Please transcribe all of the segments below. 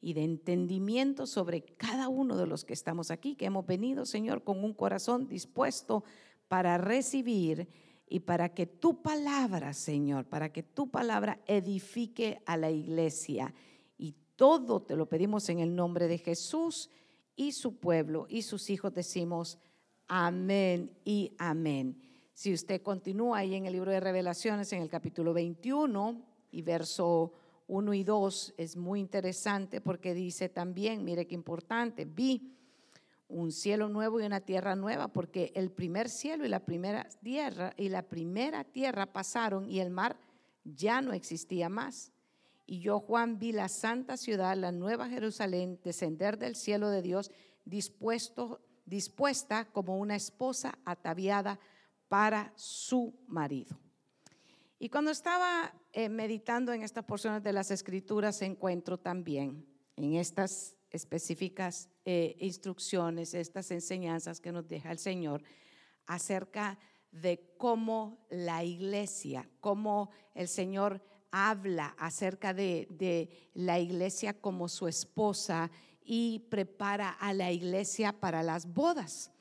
y de entendimiento sobre cada uno de los que estamos aquí, que hemos venido, Señor, con un corazón dispuesto para recibir y para que tu palabra, Señor, para que tu palabra edifique a la iglesia. Y todo te lo pedimos en el nombre de Jesús y su pueblo y sus hijos decimos amén y amén. Si usted continúa ahí en el libro de revelaciones, en el capítulo 21 y verso 1 y 2, es muy interesante porque dice también, mire qué importante, vi un cielo nuevo y una tierra nueva, porque el primer cielo y la primera tierra y la primera tierra pasaron y el mar ya no existía más. Y yo, Juan, vi la santa ciudad, la nueva Jerusalén, descender del cielo de Dios, dispuesto, dispuesta como una esposa ataviada para su marido. Y cuando estaba eh, meditando en estas porciones de las escrituras, encuentro también en estas específicas eh, instrucciones, estas enseñanzas que nos deja el Señor acerca de cómo la iglesia, cómo el Señor habla acerca de, de, la iglesia como su esposa y prepara a la iglesia para las bodas.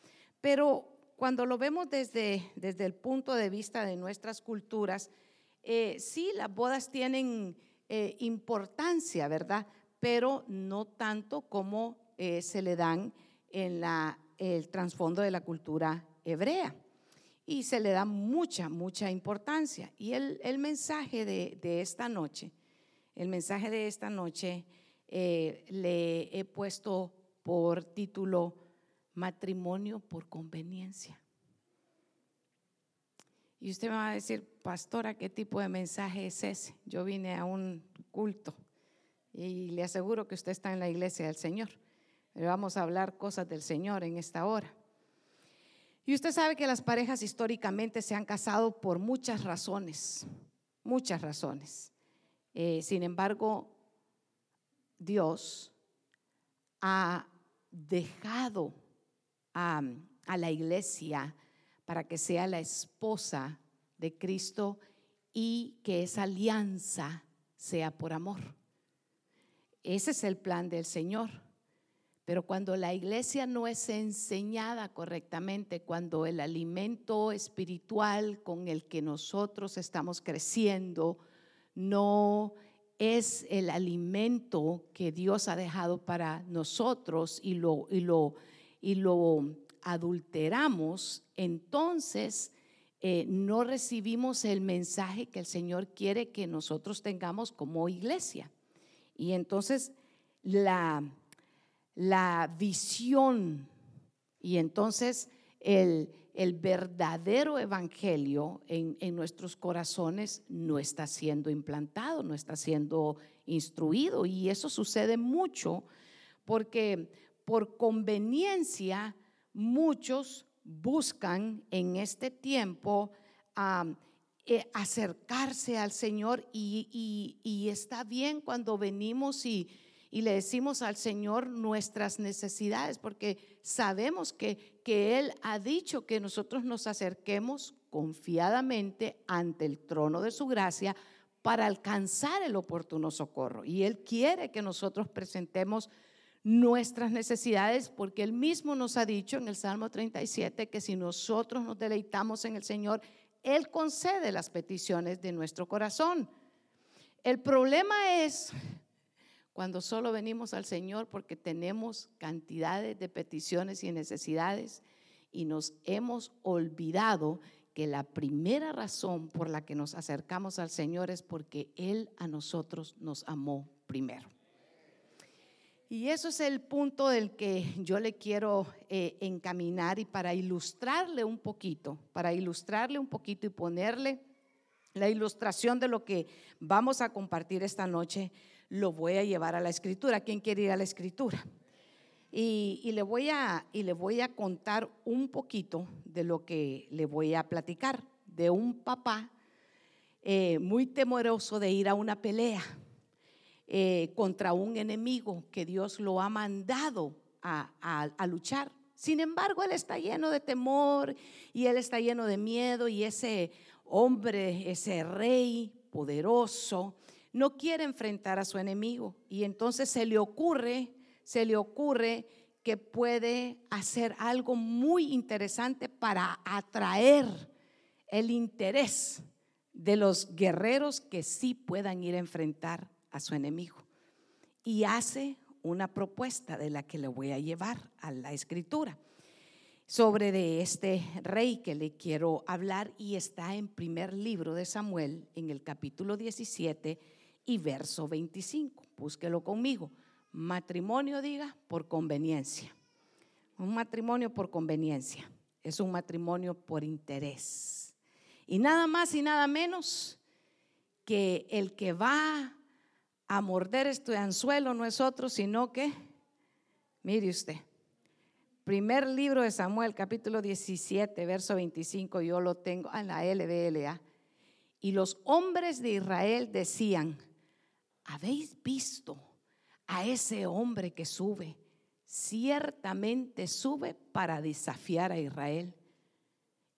Pero cuando lo vemos desde, desde el punto de vista de nuestras culturas, eh, sí, las bodas tienen eh, importancia, ¿verdad? pero no tanto como eh, se le dan en el trasfondo de la cultura hebrea. Y se le da mucha, mucha importancia. Y el, mensaje de, esta noche, el mensaje de esta noche le he puesto por título Matrimonio por conveniencia. Y usted me va a decir, pastora, ¿qué tipo de mensaje es ese? Yo vine a un culto y le aseguro que usted está en la iglesia del Señor. Le vamos a hablar cosas del Señor en esta hora. Y usted sabe que las parejas históricamente se han casado por muchas razones, muchas razones. Eh, sin embargo, Dios ha dejado a la iglesia para que sea la esposa de Cristo y que esa alianza sea por amor. Ese es el plan del Señor. Pero cuando la iglesia no es enseñada correctamente, cuando el alimento espiritual con el que nosotros estamos creciendo no es el alimento que Dios ha dejado para nosotros y lo, y lo, y lo adulteramos, entonces eh, no recibimos el mensaje que el Señor quiere que nosotros tengamos como iglesia. Y entonces la, la visión y entonces el, el verdadero evangelio en, en, nuestros corazones no está siendo implantado, no está siendo instruido. Y eso sucede mucho porque por conveniencia muchos buscan en este tiempo eh, acercarse al Señor y, está bien cuando venimos y, y, le decimos al Señor nuestras necesidades, porque sabemos que, que Él ha dicho que nosotros nos acerquemos confiadamente ante el trono de su gracia para alcanzar el oportuno socorro. Y Él quiere que nosotros presentemos nuestras necesidades, porque Él mismo nos ha dicho en el Salmo 37 que si nosotros nos deleitamos en el Señor, él concede las peticiones de nuestro corazón. El problema es cuando solo venimos al Señor porque tenemos cantidades de peticiones y necesidades y nos hemos olvidado que la primera razón por la que nos acercamos al Señor es porque Él a nosotros nos amó primero. Y eso es el punto del que yo le quiero eh, encaminar y para ilustrarle un poquito, para ilustrarle un poquito y ponerle la ilustración de lo que vamos a compartir esta noche, lo voy a llevar a la escritura. ¿Quién quiere ir a la escritura? Y, le, voy a, y le voy a contar un poquito de lo que le voy a platicar, de un papá eh, muy temeroso de ir a una pelea eh, contra un enemigo que Dios lo ha mandado a, a, luchar. Sin embargo, él está lleno de temor y él está lleno de miedo y ese hombre, ese rey poderoso, no quiere enfrentar a su enemigo y entonces se le ocurre, se le ocurre que puede hacer algo muy interesante para atraer el interés de los guerreros que sí puedan ir a enfrentar a su enemigo. Y hace una propuesta de la que le voy a llevar a la escritura sobre de este rey que le quiero hablar y está en primer libro de Samuel en el capítulo 17 y verso 25. Búsquelo conmigo. Matrimonio, diga, por conveniencia. Un matrimonio por conveniencia. Es un matrimonio por interés. Y nada más y nada menos que el que va a morder este anzuelo no es otro, sino que, mire usted, primer libro de Samuel, capítulo 17, verso 25, yo lo tengo en la LBLA. Y los hombres de Israel decían, ¿habéis visto a ese hombre que sube? Ciertamente sube para desafiar a Israel.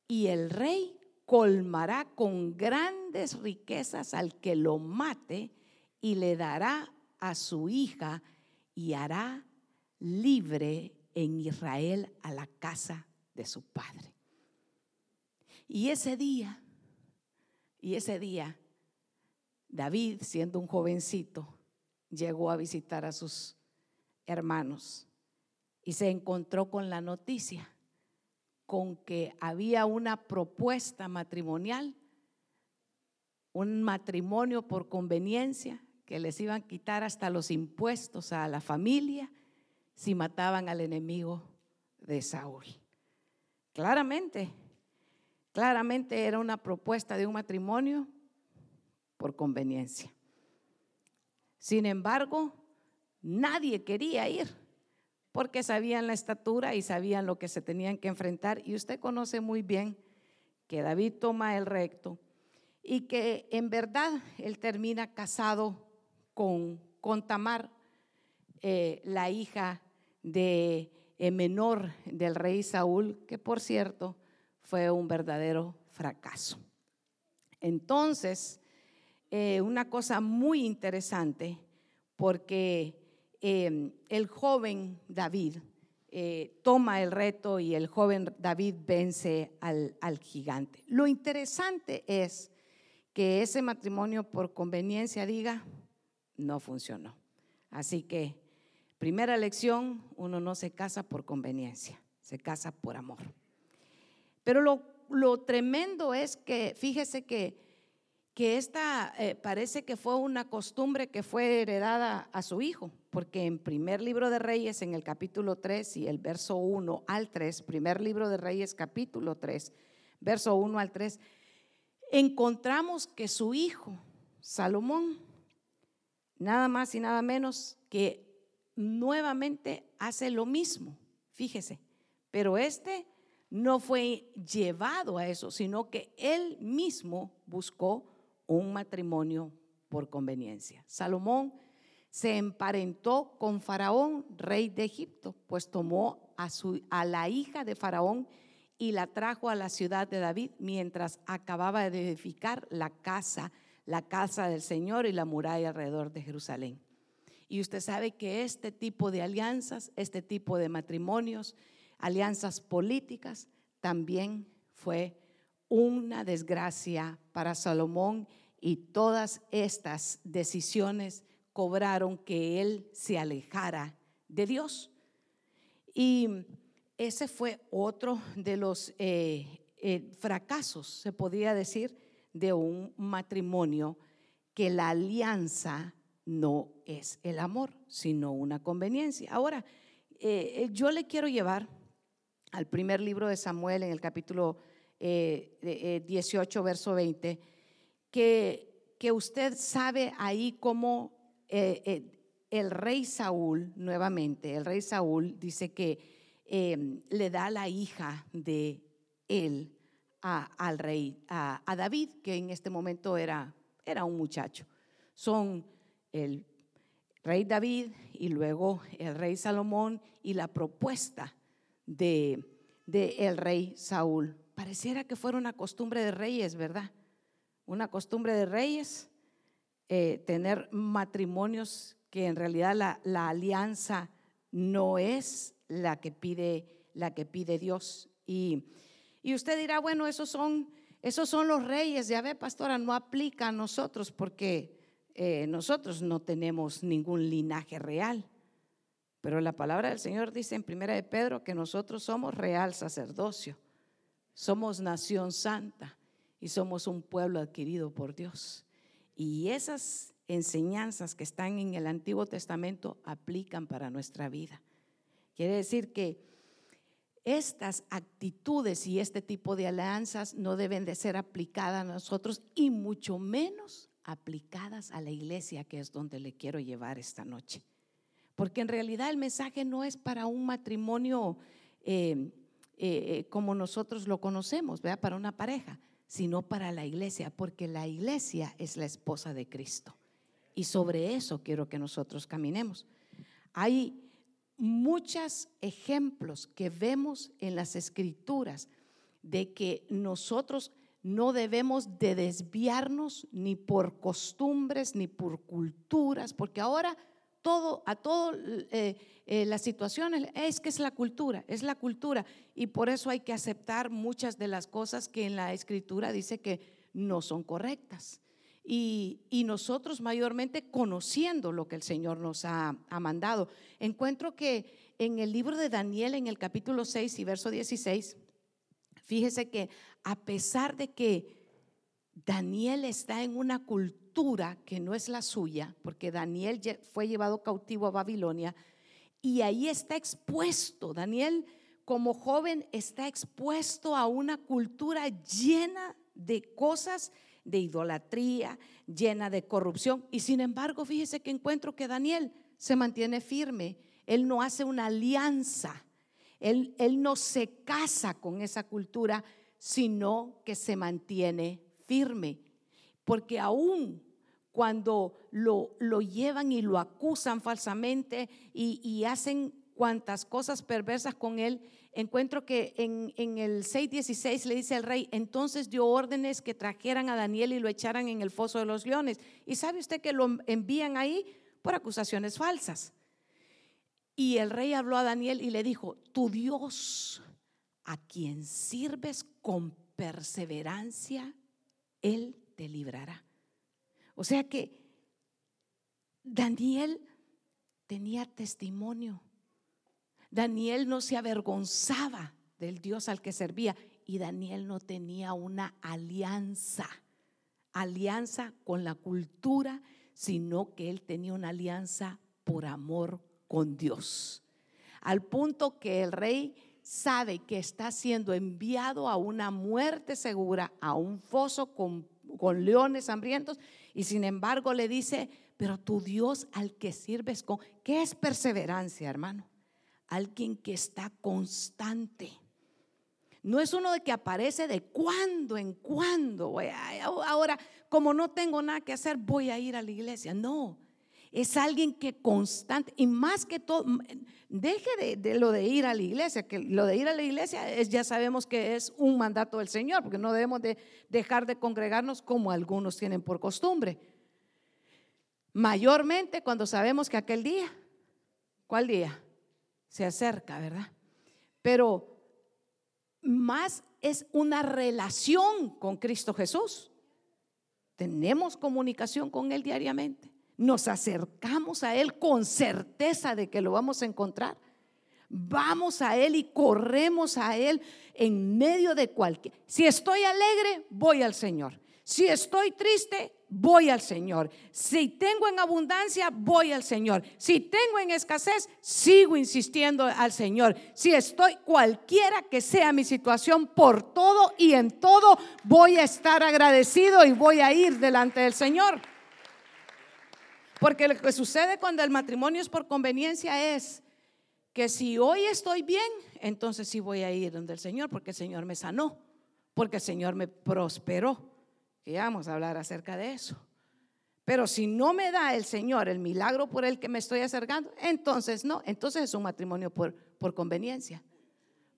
Y el rey colmará con grandes riquezas al que lo mate y le dará a su hija y hará libre en Israel a la casa de su padre. Y ese día, y ese día, David, siendo un jovencito, llegó a visitar a sus hermanos y se encontró con la noticia, con que había una propuesta matrimonial, un matrimonio por conveniencia que les iban a quitar hasta los impuestos a la familia si mataban al enemigo de Saúl. Claramente, claramente era una propuesta de un matrimonio por conveniencia. Sin embargo, nadie quería ir porque sabían la estatura y sabían lo que se tenían que enfrentar. Y usted conoce muy bien que David toma el recto y que en verdad él termina casado con, Tamar, eh, la hija de eh, menor del rey Saúl, que por cierto fue un verdadero fracaso. Entonces, eh, una cosa muy interesante, porque el joven David toma el reto y el joven David vence al gigante. Lo interesante es que ese matrimonio por conveniencia diga, no funcionó. Así que, primera lección, uno no se casa por conveniencia, se casa por amor. Pero lo, tremendo es que, fíjese que, que esta eh, parece que fue una costumbre que fue heredada a su hijo, porque en primer libro de Reyes, en el capítulo 3 y el verso 1 al 3, primer libro de Reyes capítulo 3, verso 1 al 3, encontramos que su hijo, Salomón, nada más y nada menos que nuevamente hace lo mismo, fíjese, pero este no fue llevado a eso, sino que él mismo buscó un matrimonio por conveniencia. Salomón se emparentó con Faraón, rey de Egipto, pues tomó a, su, a la hija de Faraón y la trajo a la ciudad de David mientras acababa de edificar la casa la casa del Señor y la muralla alrededor de Jerusalén. Y usted sabe que este tipo de alianzas, este tipo de matrimonios, alianzas políticas, también fue una desgracia para Salomón y todas estas decisiones cobraron que él se alejara de Dios. Y ese fue otro de los eh, eh, fracasos, se podría decir, de un matrimonio que la alianza no es el amor, sino una conveniencia. Ahora, eh, eh, yo le quiero llevar al primer libro de Samuel en el capítulo 18, eh, verso 20, que, que usted sabe ahí cómo el rey Saúl, nuevamente, el rey Saúl dice que le da la hija de él al rey, a, David, que en este momento era, era un muchacho. Son el rey David y luego el rey Salomón y la propuesta de, de el rey Saúl. Pareciera que fuera una costumbre de reyes, ¿verdad? Una costumbre de reyes eh, tener matrimonios que en realidad la, la, alianza no es la que pide, la que pide Dios. Y, y usted dirá, bueno, esos son, esos son los reyes, ya ve, pastora, no aplica a nosotros porque eh, nosotros no tenemos ningún linaje real. Pero la palabra del Señor dice en Primera de Pedro que nosotros somos real sacerdocio, somos nación santa y somos un pueblo adquirido por Dios. Y esas enseñanzas que están en el Antiguo Testamento aplican para nuestra vida. Quiere decir que estas actitudes y este tipo de alianzas no deben de ser aplicadas a nosotros y mucho menos aplicadas a la iglesia, que es donde le quiero llevar esta noche. Porque en realidad el mensaje no es para un matrimonio eh, eh, como nosotros lo conocemos, ¿verdad? para una pareja, sino para la iglesia, porque la iglesia es la esposa de Cristo. Y sobre eso quiero que nosotros caminemos. Hay muchos ejemplos que vemos en las escrituras de que nosotros no debemos de desviarnos ni por costumbres ni por culturas, porque ahora todo, a todo eh, eh, las situaciones, es que es la cultura, es la cultura. Y por eso hay que aceptar muchas de las cosas que en la escritura dice que no son correctas. Y, nosotros mayormente conociendo lo que el Señor nos ha, ha, mandado. Encuentro que en el libro de Daniel, en el capítulo 6 y verso 16, fíjese que a pesar de que Daniel está en una cultura, que no es la suya, porque Daniel fue llevado cautivo a Babilonia y ahí está expuesto. Daniel como joven está expuesto a una cultura llena de cosas de idolatría, llena de corrupción. Y sin embargo, fíjese que encuentro que Daniel se mantiene firme. Él no hace una alianza. Él, él no se casa con esa cultura, sino que se mantiene firme. Porque aún cuando lo, lo llevan y lo acusan falsamente y, hacen cuantas cosas perversas con él, encuentro que en, en el 6.16 le dice al rey, entonces dio órdenes que trajeran a Daniel y lo echaran en el foso de los leones. Y sabe usted que lo envían ahí por acusaciones falsas. Y el rey habló a Daniel y le dijo, tu Dios, a quien sirves con perseverancia, Él te librará. O sea que Daniel tenía testimonio. Daniel no se avergonzaba del Dios al que servía y Daniel no tenía una alianza, alianza con la cultura, sino que él tenía una alianza por amor con Dios. Al punto que el rey sabe que está siendo enviado a una muerte segura, a un foso con, con leones hambrientos, y sin embargo le dice, pero tu Dios al que sirves con, ¿qué es perseverancia, hermano? Alguien que está constante. No es uno de que aparece de cuando en cuando. Ahora, como no tengo nada que hacer, voy a ir a la iglesia. No, es alguien que constante, y más que todo, deje de, lo de ir a la iglesia, que lo de ir a la iglesia es, ya sabemos que es un mandato del Señor, porque no debemos de dejar de congregarnos como algunos tienen por costumbre. Mayormente cuando sabemos que aquel día, ¿cuál día? Se acerca, ¿verdad? Pero más es una relación con Cristo Jesús. Tenemos comunicación con Él diariamente. Nos acercamos a Él con certeza de que lo vamos a encontrar. Vamos a Él y corremos a Él en medio de cualquier. Si estoy alegre, voy al Señor. Si estoy triste, voy al Señor. Si tengo en abundancia, voy al Señor. Si tengo en escasez, sigo insistiendo al Señor. Si estoy cualquiera que sea mi situación, por todo y en todo, voy a estar agradecido y voy a ir delante del Señor. Porque lo que sucede cuando el matrimonio es por conveniencia es que si hoy estoy bien, entonces sí voy a ir donde el Señor, porque el Señor me sanó, porque el Señor me prosperó. Y vamos a hablar acerca de eso. Pero si no me da el Señor el milagro por el que me estoy acercando, entonces no, entonces es un matrimonio por, por conveniencia.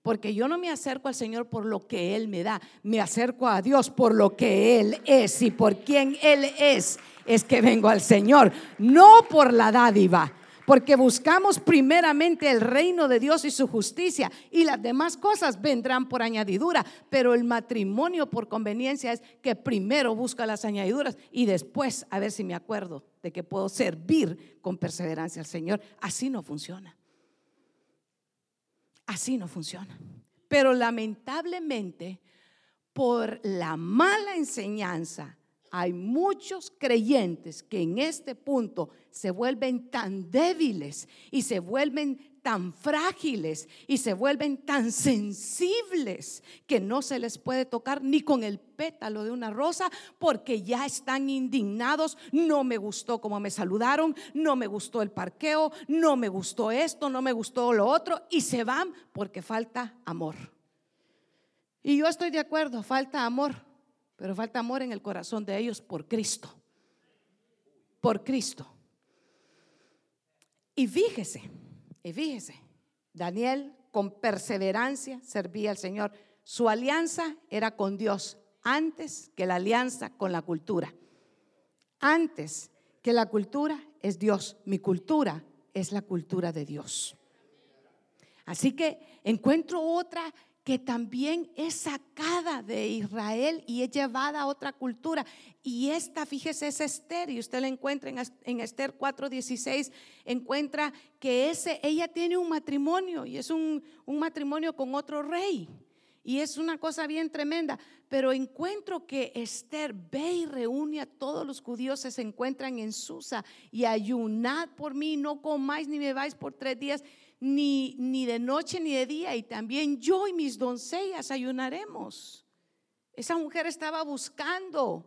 Porque yo no me acerco al Señor por lo que Él me da, me acerco a Dios por lo que Él es. Y por quien Él es, es que vengo al Señor, no por la dádiva, porque buscamos primeramente el reino de Dios y su justicia y las demás cosas vendrán por añadidura, pero el matrimonio por conveniencia es que primero busca las añadiduras y después a ver si me acuerdo de que puedo servir con perseverancia al Señor. Así no funciona. Así no funciona. Pero lamentablemente, por la mala enseñanza, hay muchos creyentes que en este punto se vuelven tan débiles y se vuelven tan frágiles y se vuelven tan sensibles que no se les puede tocar ni con el pétalo de una rosa porque ya están indignados. No me gustó como me saludaron, no me gustó el parqueo, no me gustó esto, no me gustó lo otro y se van porque falta amor. Y yo estoy de acuerdo, falta amor, pero falta amor en el corazón de ellos por Cristo. Por Cristo. Y fíjese, y fíjese, Daniel con perseverancia servía al Señor. Su alianza era con Dios antes que la alianza con la cultura. Antes que la cultura es Dios. Mi cultura es la cultura de Dios. Así que encuentro otra que también es sacada de Israel y es llevada a otra cultura. Y esta, fíjese, es Esther, y usted la encuentra en, Esther 4:16, encuentra que ese, ella tiene un matrimonio y es un, un matrimonio con otro rey. Y es una cosa bien tremenda. Pero encuentro que Esther ve y reúne a todos los judíos que se encuentran en Susa y ayunad por mí, no comáis ni me vais por tres días ni, ni de noche ni de día, y también yo y mis doncellas ayunaremos. Esa mujer estaba buscando,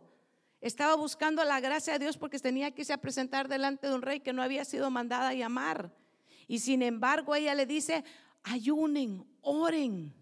estaba buscando la gracia de Dios porque tenía que irse a presentar delante de un rey que no había sido mandada a llamar. Y sin embargo ella le dice, ayunen, oren.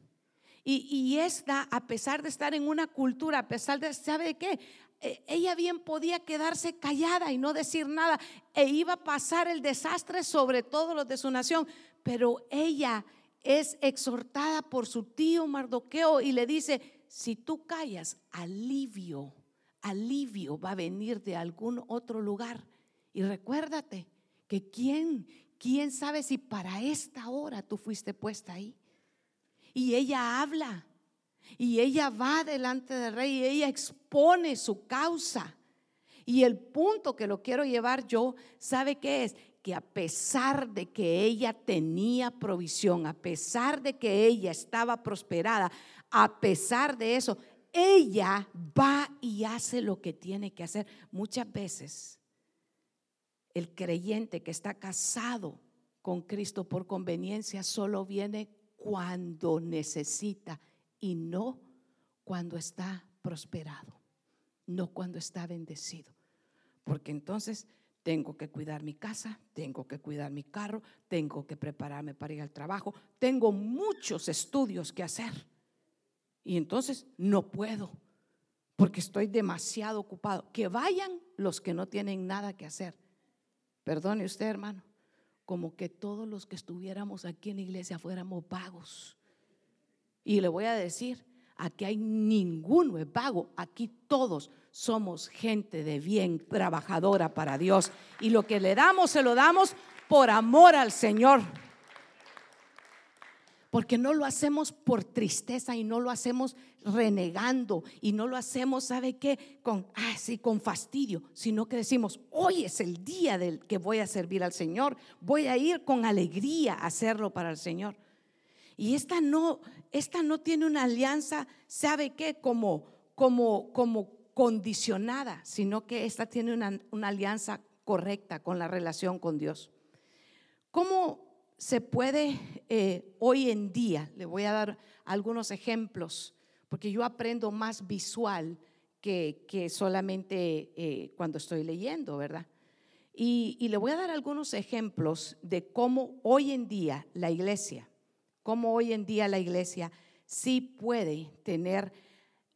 Y, y esta, a pesar de estar en una cultura, a pesar de, ¿sabe qué? E, ella bien podía quedarse callada y no decir nada e iba a pasar el desastre sobre todos los de su nación, pero ella es exhortada por su tío Mardoqueo y le dice, si tú callas, alivio, alivio va a venir de algún otro lugar. Y recuérdate que quién, quién sabe si para esta hora tú fuiste puesta ahí. Y ella habla, y ella va delante del rey, y ella expone su causa. Y el punto que lo quiero llevar yo, ¿sabe qué es? Que a pesar de que ella tenía provisión, a pesar de que ella estaba prosperada, a pesar de eso, ella va y hace lo que tiene que hacer. Muchas veces el creyente que está casado con Cristo por conveniencia solo viene cuando necesita y no cuando está prosperado, no cuando está bendecido. Porque entonces tengo que cuidar mi casa, tengo que cuidar mi carro, tengo que prepararme para ir al trabajo, tengo muchos estudios que hacer. Y entonces no puedo, porque estoy demasiado ocupado. Que vayan los que no tienen nada que hacer. Perdone usted, hermano, como que todos los que estuviéramos aquí en la iglesia fuéramos vagos. Y le voy a decir, aquí hay ninguno es vago, aquí todos somos gente de bien, trabajadora para Dios. Y lo que le damos, se lo damos por amor al Señor. Porque no lo hacemos por tristeza y no lo hacemos renegando y no lo hacemos, ¿sabe qué? Con ah, con fastidio, sino que decimos, hoy es el día del que voy a servir al Señor, voy a ir con alegría a hacerlo para el Señor. Y esta no, esta no tiene una alianza, ¿sabe qué? Como, como, como condicionada, sino que esta tiene una, alianza correcta con la relación con Dios. ¿Cómo se puede eh, hoy en día? Le voy a dar algunos ejemplos, porque yo aprendo más visual que, que solamente eh, cuando estoy leyendo, ¿verdad? Y, y, le voy a dar algunos ejemplos de cómo hoy en día la iglesia, cómo hoy en día la iglesia sí puede tener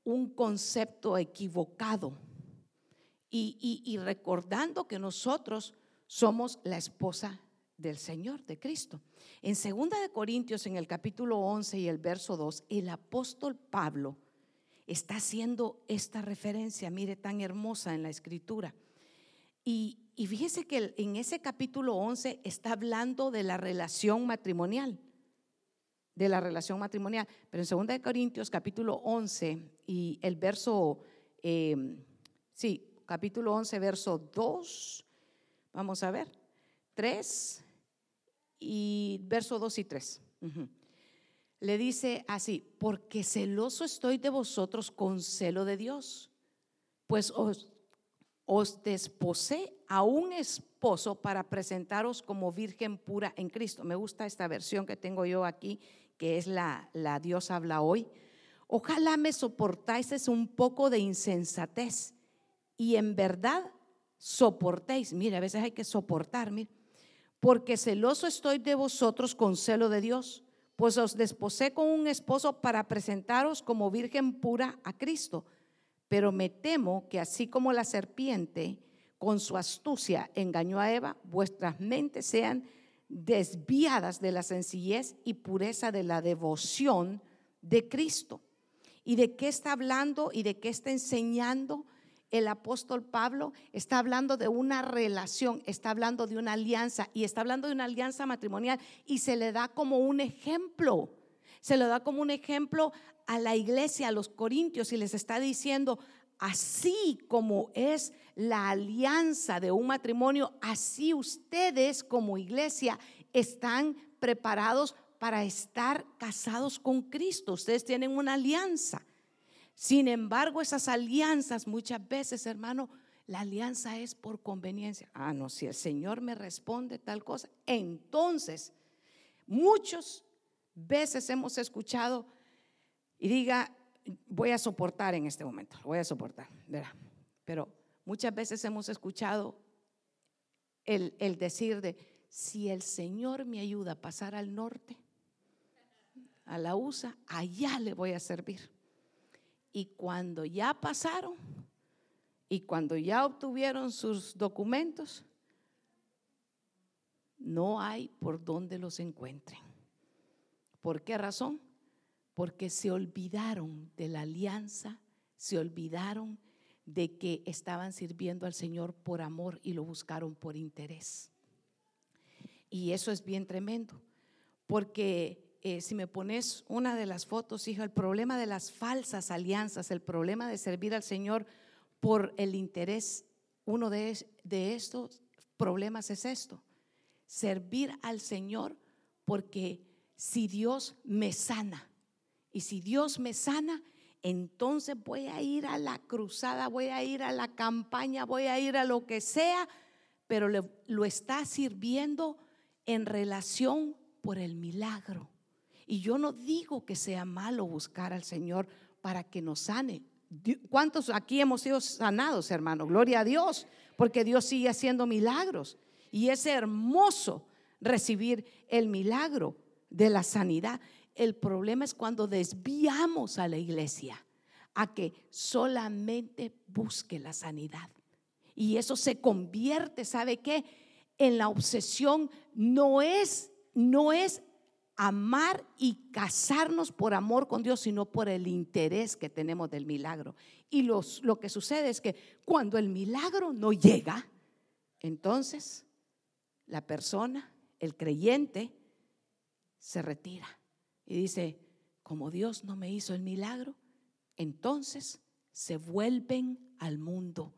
un concepto equivocado y, recordando que nosotros somos la esposa del Señor, de Cristo. En 2 de Corintios, en el capítulo 11 y el verso 2, el apóstol Pablo está haciendo esta referencia, mire, tan hermosa en la escritura. Y, y fíjese que en ese capítulo 11 está hablando de la relación matrimonial, de la relación matrimonial. Pero en 2 de Corintios, capítulo 11 y el verso, eh, sí, capítulo 11, verso 2, vamos a ver, 3 y verso 2 y 3. Le dice así, porque celoso estoy de vosotros con celo de Dios, pues os, os desposé a un esposo para presentaros como virgen pura en Cristo. Me gusta esta versión que tengo yo aquí, que es la, la Dios habla hoy. Ojalá me soportáis un poco de insensatez y en verdad soportéis. Mire, a veces hay que soportar, porque celoso estoy de vosotros con celo de Dios, pues os desposé con un esposo para presentaros como virgen pura a Cristo. Pero me temo que así como la serpiente con su astucia engañó a Eva, vuestras mentes sean desviadas de la sencillez y pureza de la devoción de Cristo. ¿Y de qué está hablando y de qué está enseñando? el apóstol Pablo está hablando de una relación, está hablando de una alianza y está hablando de una alianza matrimonial y se le da como un ejemplo. Se le da como un ejemplo a la iglesia, a los corintios y les está diciendo, así como es la alianza de un matrimonio, así ustedes como iglesia están preparados para estar casados con Cristo. Ustedes tienen una alianza. Sin embargo, esas alianzas muchas veces, hermano, la alianza es por conveniencia. Ah, no, si el Señor me responde tal cosa, entonces muchas veces hemos escuchado y diga, voy a soportar en este momento, voy a soportar, Pero muchas veces hemos escuchado el, el decir de, si el Señor me ayuda a pasar al norte, a la USA, allá le voy a servir. Y cuando ya pasaron y cuando ya obtuvieron sus documentos, no hay por dónde los encuentren. ¿Por qué razón? Porque se olvidaron de la alianza, se olvidaron de que estaban sirviendo al Señor por amor y lo buscaron por interés. Y eso es bien tremendo, porque eh, si me pones una de las fotos, hijo, el problema de las falsas alianzas, el problema de servir al Señor por el interés, uno de, de estos problemas es esto, servir al Señor porque si Dios me sana, y si Dios me sana, entonces voy a ir a la cruzada, voy a ir a la campaña, voy a ir a lo que sea, pero lo está sirviendo en relación por el milagro. Y yo no digo que sea malo buscar al Señor para que nos sane. ¿Cuántos aquí hemos sido sanados, hermano? Gloria a Dios, porque Dios sigue haciendo milagros. Y es hermoso recibir el milagro de la sanidad. El problema es cuando desviamos a la iglesia a que solamente busque la sanidad. Y eso se convierte, ¿sabe qué? En la obsesión no es no es amar y casarnos por amor con Dios, sino por el interés que tenemos del milagro. Y lo que sucede es que cuando el milagro no llega, entonces la persona, el creyente, se retira y dice, como Dios no me hizo el milagro, entonces se vuelven al mundo.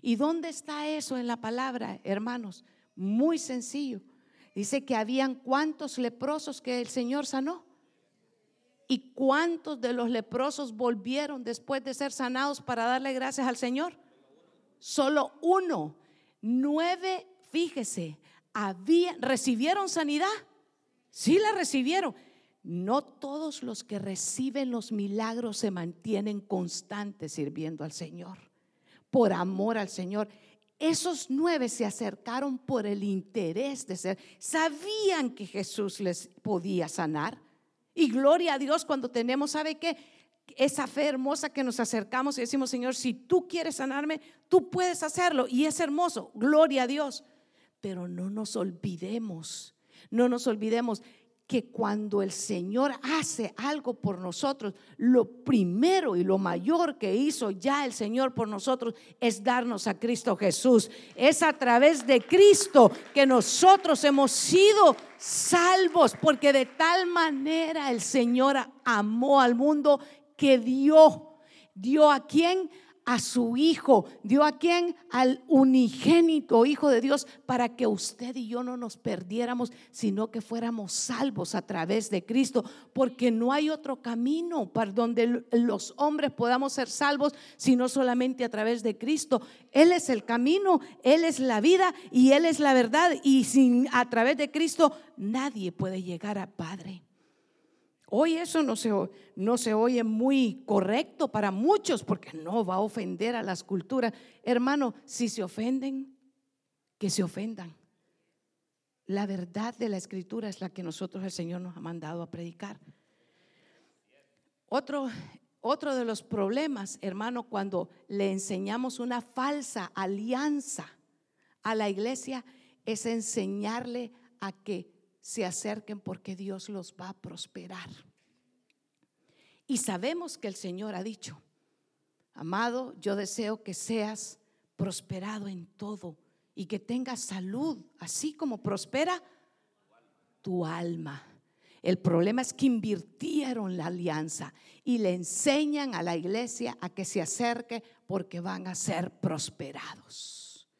¿Y dónde está eso en la palabra, hermanos? Muy sencillo. Dice que habían cuantos leprosos que el Señor sanó. ¿Y cuántos de los leprosos volvieron después de ser sanados para darle gracias al Señor? Solo uno. Nueve, fíjese, había, ¿recibieron sanidad? Sí la recibieron. No todos los que reciben los milagros se mantienen constantes sirviendo al Señor, por amor al Señor. Esos nueve se acercaron por el interés de ser. Sabían que Jesús les podía sanar. Y gloria a Dios cuando tenemos, ¿sabe qué? Esa fe hermosa que nos acercamos y decimos, Señor, si tú quieres sanarme, tú puedes hacerlo. Y es hermoso, gloria a Dios. Pero no nos olvidemos, no nos olvidemos que cuando el Señor hace algo por nosotros, lo primero y lo mayor que hizo ya el Señor por nosotros es darnos a Cristo Jesús. Es a través de Cristo que nosotros hemos sido salvos, porque de tal manera el Señor amó al mundo que dio, dio a quien a su Hijo, dio a quien al unigénito Hijo de Dios para que usted y yo no nos perdiéramos, sino que fuéramos salvos a través de Cristo, porque no hay otro camino para donde los hombres podamos ser salvos, sino solamente a través de Cristo. Él es el camino, Él es la vida y Él es la verdad, y sin a través de Cristo nadie puede llegar a Padre. Hoy eso no se, no se oye muy correcto para muchos porque no va a ofender a las culturas. Hermano, si se ofenden, que se ofendan. La verdad de la escritura es la que nosotros el Señor nos ha mandado a predicar. Otro, otro de los problemas, hermano, cuando le enseñamos una falsa alianza a la iglesia, es enseñarle a que se acerquen porque Dios los va a prosperar. Y sabemos que el Señor ha dicho, amado, yo deseo que seas prosperado en todo y que tengas salud, así como prospera tu alma. El problema es que invirtieron la alianza y le enseñan a la iglesia a que se acerque porque van a ser prosperados.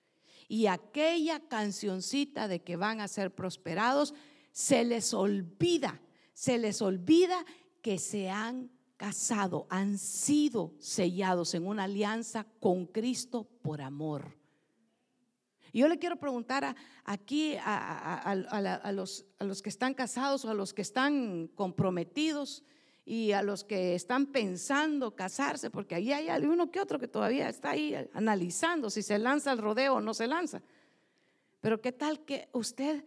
Y aquella cancioncita de que van a ser prosperados se les olvida, se les olvida que se han casado, han sido sellados en una alianza con Cristo por amor. yo le quiero preguntar aquí a, los, que están casados o a los que están comprometidos y a los que están pensando casarse, porque ahí hay uno que otro que todavía está ahí analizando si se lanza al rodeo o no se lanza. Pero qué tal que usted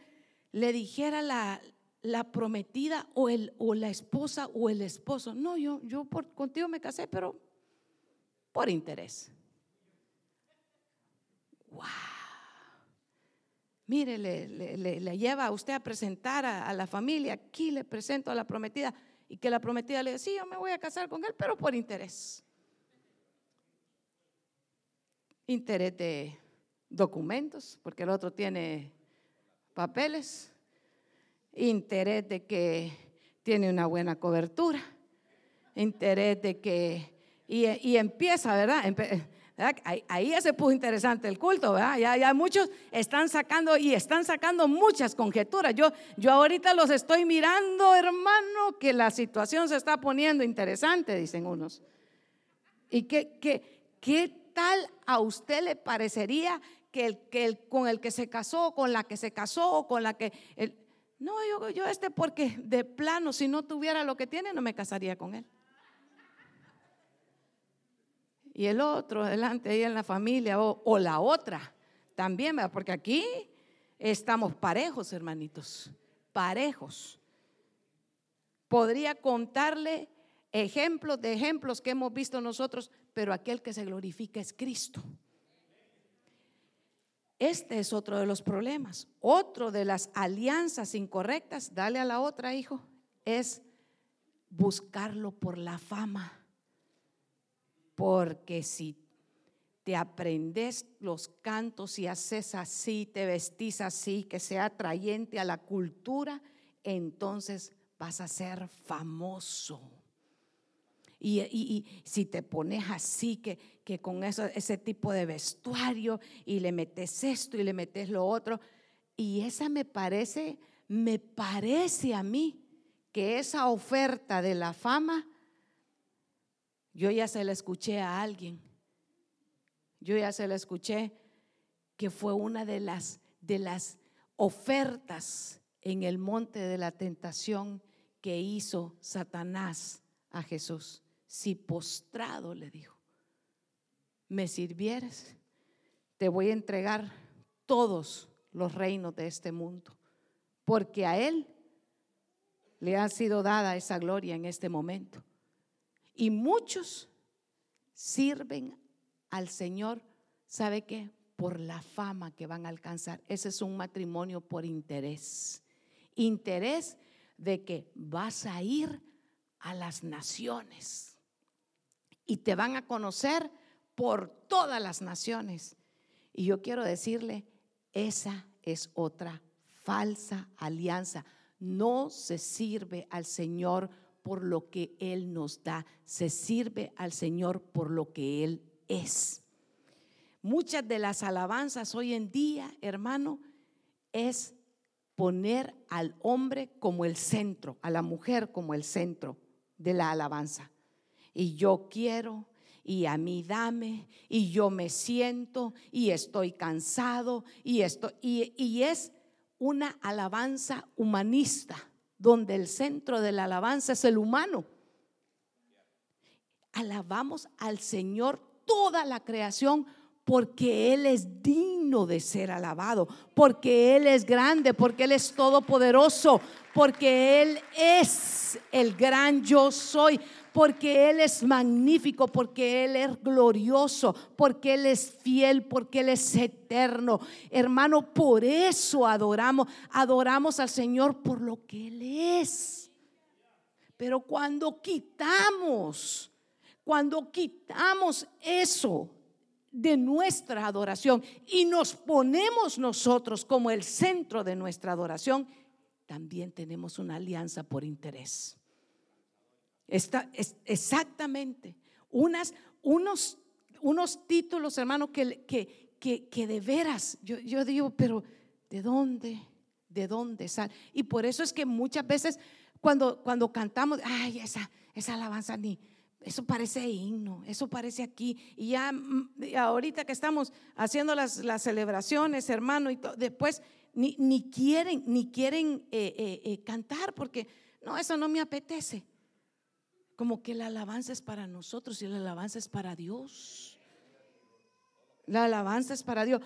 le dijera la, prometida o, el, o la esposa o el esposo. No, yo, yo por, contigo me casé, pero por interés. Wow. Mire, le, le, lleva a usted a presentar a, la familia. Aquí le presento a la prometida. Y que la prometida le dice, sí, yo me voy a casar con él, pero por interés. Interés de documentos, porque el otro tiene papeles, interés de que tiene una buena cobertura, interés de que, y, empieza, ¿verdad? Ahí, ya se puso interesante el culto, ¿verdad? Ya, ya, muchos están sacando y están sacando muchas conjeturas. Yo, yo ahorita los estoy mirando, hermano, que la situación se está poniendo interesante, dicen unos. ¿Y qué, qué, qué tal a usted le parecería que el, que el, con el que se casó, con la que se casó, con la que... no, yo, yo este porque de plano, si no tuviera lo que tiene, no me casaría con él. Y el otro, delante ahí en la familia, o, la otra, también, porque aquí estamos parejos, hermanitos, parejos. Podría contarle ejemplos de ejemplos que hemos visto nosotros, pero aquel que se glorifica es Cristo. Este es otro de los problemas. Otro de las alianzas incorrectas, dale a la otra, hijo, es buscarlo por la fama. Porque si te aprendes los cantos y haces así, te vestís así, que sea atrayente a la cultura, entonces vas a ser famoso. Y, si te pones así, que, que con eso, ese tipo de vestuario, y le metes esto y le metes lo otro, y esa me parece, me parece a mí que esa oferta de la fama, yo ya se la escuché a alguien. Yo ya se la escuché que fue una de las, de las ofertas en el monte de la tentación que hizo Satanás a Jesús si postrado le dijo, me sirvieres, te voy a entregar todos los reinos de este mundo, porque a Él le ha sido dada esa gloria en este momento. Y muchos sirven al Señor, ¿sabe qué? por la fama que van a alcanzar. Ese es un matrimonio por interés. Interés de que vas a ir a las naciones y te van a conocer por todas las naciones. Y yo quiero decirle, esa es otra falsa alianza. No se sirve al Señor por lo que Él nos da, se sirve al Señor por lo que Él es. Muchas de las alabanzas hoy en día, hermano, es poner al hombre como el centro, a la mujer como el centro de la alabanza. Y yo quiero, y a mí dame, y yo me siento, y estoy cansado, y esto, y, y es una alabanza humanista, donde el centro de la alabanza es el humano. Alabamos al Señor toda la creación porque Él es digno de ser alabado, porque Él es grande, porque Él es todopoderoso, porque Él es el gran yo soy, porque Él es magnífico, porque Él es glorioso, porque Él es fiel, porque Él es eterno. Hermano, por eso adoramos, adoramos al Señor por lo que Él es. Pero cuando quitamos, cuando quitamos eso, de nuestra adoración y nos ponemos nosotros como el centro de nuestra adoración, también tenemos una alianza por interés. Está, es, exactamente. Unas, unos, unos títulos, hermano, que, que, que, que de veras, yo, yo digo, pero ¿de dónde? ¿De dónde sale? Y por eso es que muchas veces cuando, cuando cantamos, ay, esa, esa alabanza ni, eso parece himno, eso parece aquí. Y ya mm, ahorita que estamos haciendo las, las celebraciones, hermano, y después ni, ni, quieren, ni quieren eh, eh, eh, cantar porque no, eso no me apetece. Como que la alabanza es para nosotros y la alabanza es para Dios. La alabanza es para Dios.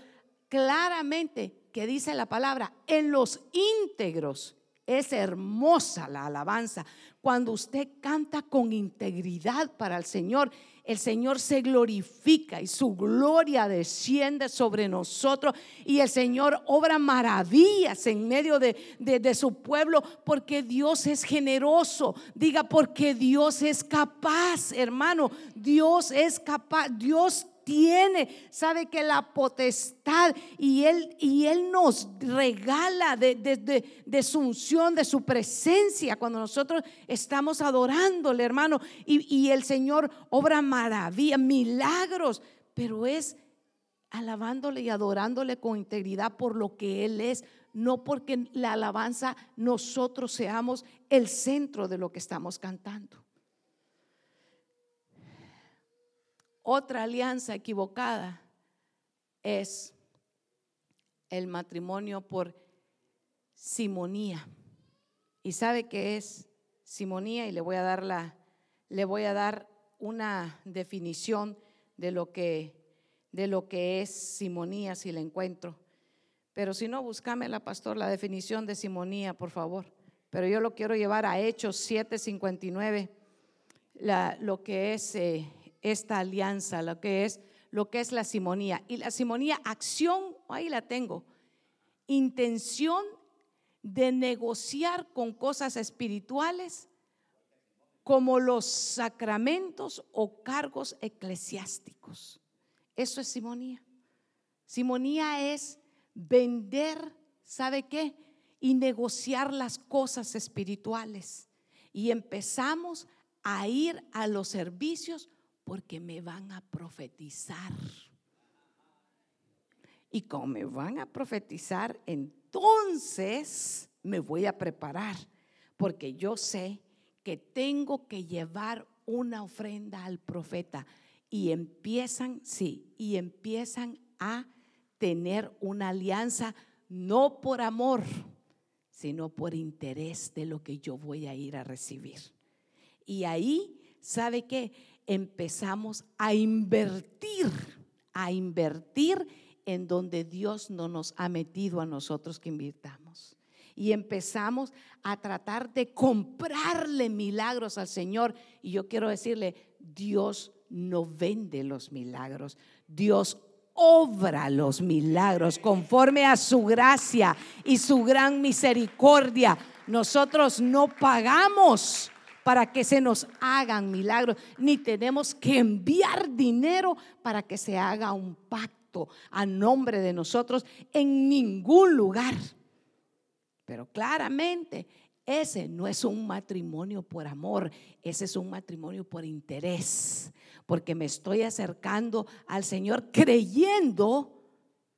Claramente que dice la palabra, en los íntegros es hermosa la alabanza. Cuando usted canta con integridad para el Señor, el Señor se glorifica y su gloria desciende sobre nosotros y el Señor obra maravillas en medio de, de, su pueblo porque Dios es generoso. Diga, porque Dios es capaz, hermano. Dios es capaz. Dios tiene, sabe que la potestad y Él, y él nos regala de, de, su unción, de su presencia cuando nosotros estamos adorándole, hermano. Y, y el Señor obra maravilla, milagros, pero es alabándole y adorándole con integridad por lo que Él es, no porque la alabanza nosotros seamos el centro de lo que estamos cantando. Otra alianza equivocada es el matrimonio por simonía. ¿Y sabe qué es simonía? Y le voy a dar la le voy a dar una definición de lo que de lo que es simonía si la encuentro. Pero si no, búscame la pastor la definición de simonía, por favor. Pero yo lo quiero llevar a Hechos 7:59, lo que es eh, esta alianza, lo que es lo que es la simonía. Y la simonía, acción, ahí la tengo. Intención de negociar con cosas espirituales como los sacramentos o cargos eclesiásticos. Eso es simonía. Simonía es vender, ¿sabe qué? Y negociar las cosas espirituales. Y empezamos a ir a los servicios porque me van a profetizar. Y como me van a profetizar, entonces me voy a preparar, porque yo sé que tengo que llevar una ofrenda al profeta. Y empiezan, sí, y empiezan a tener una alianza, no por amor, sino por interés de lo que yo voy a ir a recibir. Y ahí, ¿sabe qué? Empezamos a invertir, a invertir en donde Dios no nos ha metido a nosotros que invirtamos. Y empezamos a tratar de comprarle milagros al Señor. Y yo quiero decirle, Dios no vende los milagros. Dios obra los milagros conforme a su gracia y su gran misericordia. Nosotros no pagamos para que se nos hagan milagros, ni tenemos que enviar dinero para que se haga un pacto a nombre de nosotros en ningún lugar. Pero claramente ese no es un matrimonio por amor, ese es un matrimonio por interés, porque me estoy acercando al Señor creyendo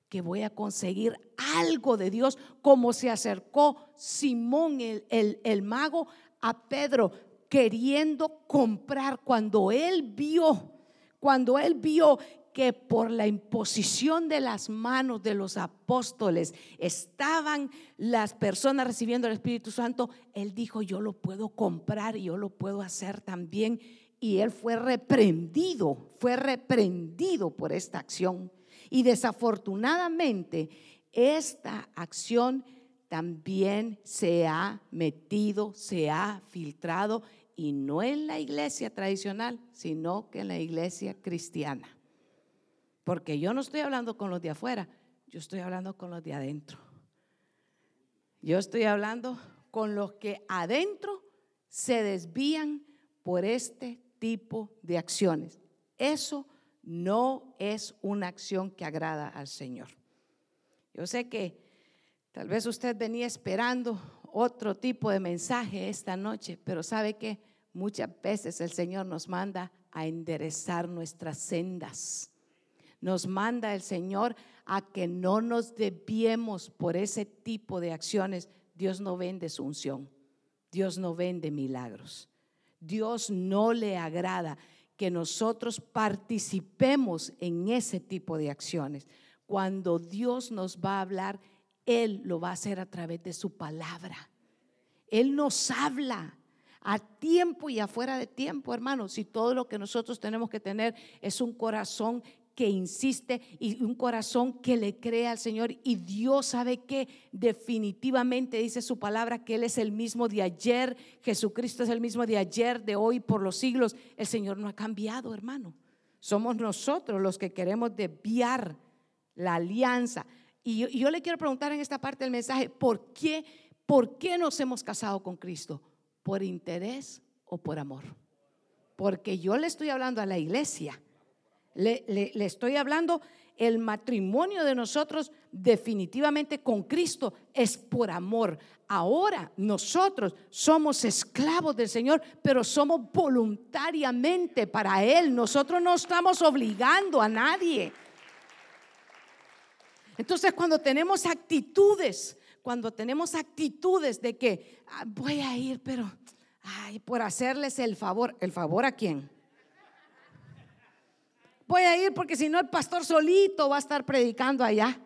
que voy a conseguir algo de Dios, como se acercó Simón el, el mago a Pedro queriendo comprar cuando él vio, cuando él vio que por la imposición de las manos de los apóstoles estaban las personas recibiendo el Espíritu Santo, él dijo, yo lo puedo comprar y yo lo puedo hacer también. Y él fue reprendido, fue reprendido por esta acción. Y desafortunadamente, esta acción también se ha metido, se ha filtrado, y no en la iglesia tradicional, sino que en la iglesia cristiana. Porque yo no estoy hablando con los de afuera, yo estoy hablando con los de adentro. Yo estoy hablando con los que adentro se desvían por este tipo de acciones. Eso no es una acción que agrada al Señor. Yo sé que tal vez usted venía esperando otro tipo de mensaje esta noche, pero sabe que muchas veces el Señor nos manda a enderezar nuestras sendas nos manda el Señor a que no nos desviemos por ese tipo de acciones. Dios no vende su unción. Dios no vende milagros. Dios no le agrada que nosotros participemos en ese tipo de acciones. Cuando Dios nos va a hablar, Él lo va a hacer a través de su palabra. Él nos habla a tiempo y afuera de tiempo, hermanos. Si todo lo que nosotros tenemos que tener es un corazón que insiste y un corazón que le cree al Señor. Y Dios sabe que definitivamente dice su palabra que Él es el mismo de ayer, Jesucristo es el mismo de ayer, de hoy, por los siglos. El Señor no ha cambiado, hermano. Somos nosotros los que queremos desviar la alianza. Y yo, le quiero preguntar en esta parte del mensaje, ¿por qué, ¿por qué nos hemos casado con Cristo? ¿Por interés o por amor? Porque yo le estoy hablando a la iglesia le, estoy hablando, el matrimonio de nosotros definitivamente con Cristo es por amor. Ahora nosotros somos esclavos del Señor, pero somos voluntariamente para Él. Nosotros no estamos obligando a nadie. Entonces cuando tenemos actitudes, cuando tenemos actitudes de que ah, voy a ir, pero ay, por hacerles el favor, ¿el favor a quién? voy a ir porque si no el pastor solito va a estar predicando allá.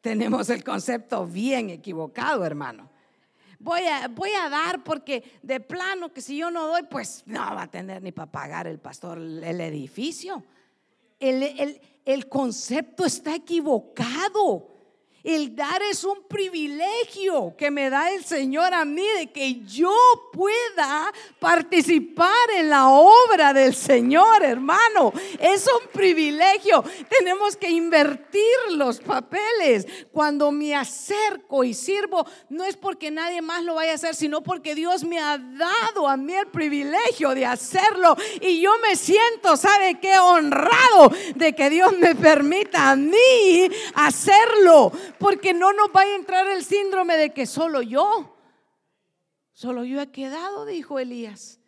Tenemos el concepto bien equivocado, hermano. Voy a, voy a dar porque de plano que si yo no doy, pues no va a tener ni para pagar el pastor el edificio. El, el, el concepto está equivocado. El dar es un privilegio que me da el Señor a mí de que yo pueda participar en la obra del Señor, hermano. Es un privilegio. Tenemos que invertir los papeles. Cuando me acerco y sirvo, no es porque nadie más lo vaya a hacer, sino porque Dios me ha dado a mí el privilegio de hacerlo. Y yo me siento, ¿sabe qué? Honrado de que Dios me permita a mí hacerlo porque no nos va a entrar el síndrome de que solo yo, solo yo he quedado, dijo Elías.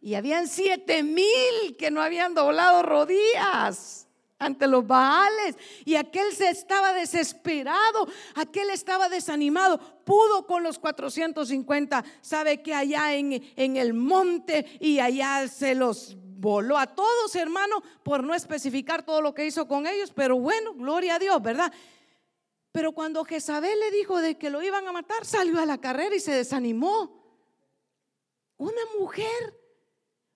Y habían siete mil que no habían doblado rodillas ante los baales. Y aquel se estaba desesperado, aquel estaba desanimado. Pudo con los 450. Sabe que allá en, en el monte y allá se los voló a todos, hermano, por no especificar todo lo que hizo con ellos. Pero bueno, gloria a Dios, ¿verdad? Pero cuando Jezabel le dijo de que lo iban a matar, salió a la carrera y se desanimó. Una mujer,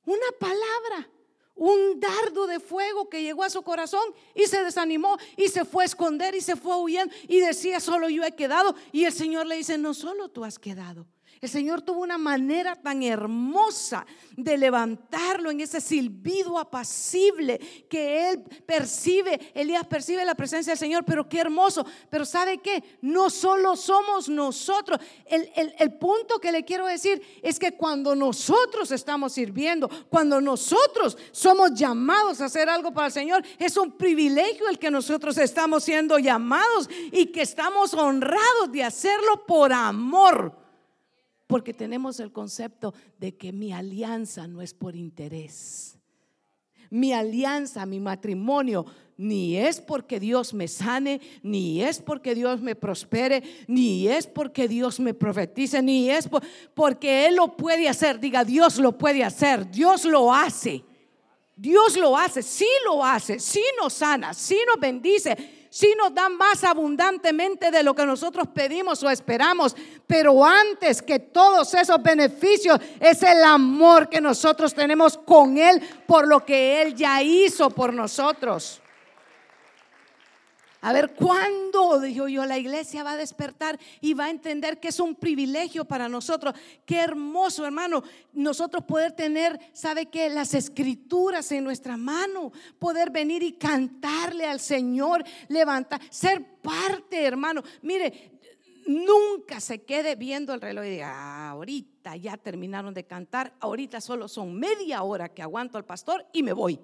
una palabra, un dardo de fuego que llegó a su corazón y se desanimó y se fue a esconder y se fue huyendo y decía, solo yo he quedado. Y el Señor le dice, no solo tú has quedado. El Señor tuvo una manera tan hermosa de levantarlo en ese silbido apacible que él percibe. Elías percibe la presencia del Señor, pero qué hermoso. Pero ¿sabe qué? No solo somos nosotros. El, el punto que le quiero decir es que cuando nosotros estamos sirviendo, cuando nosotros somos llamados a hacer algo para el Señor, es un privilegio el que nosotros estamos siendo llamados y que estamos honrados de hacerlo por amor porque tenemos el concepto de que mi alianza no es por interés. Mi alianza, mi matrimonio, ni es porque Dios me sane, ni es porque Dios me prospere, ni es porque Dios me profetice, ni es porque Él lo puede hacer. Diga, Dios lo puede hacer, Dios lo hace. Dios lo hace, sí lo hace, sí nos sana, sí nos bendice, si nos da más abundantemente de lo que nosotros pedimos o esperamos. Pero antes que todos esos beneficios es el amor que nosotros tenemos con Él por lo que Él ya hizo por nosotros. A ver, ¿cuándo, dijo yo, la iglesia va a despertar y va a entender que es un privilegio para nosotros? Qué hermoso, hermano, nosotros poder tener, ¿sabe qué? Las escrituras en nuestra mano, poder venir y cantarle al Señor, levantar, ser parte, hermano. Mire, nunca se quede viendo el reloj y diga, ah, ahorita ya terminaron de cantar, ahorita solo son media hora que aguanto al pastor y me voy.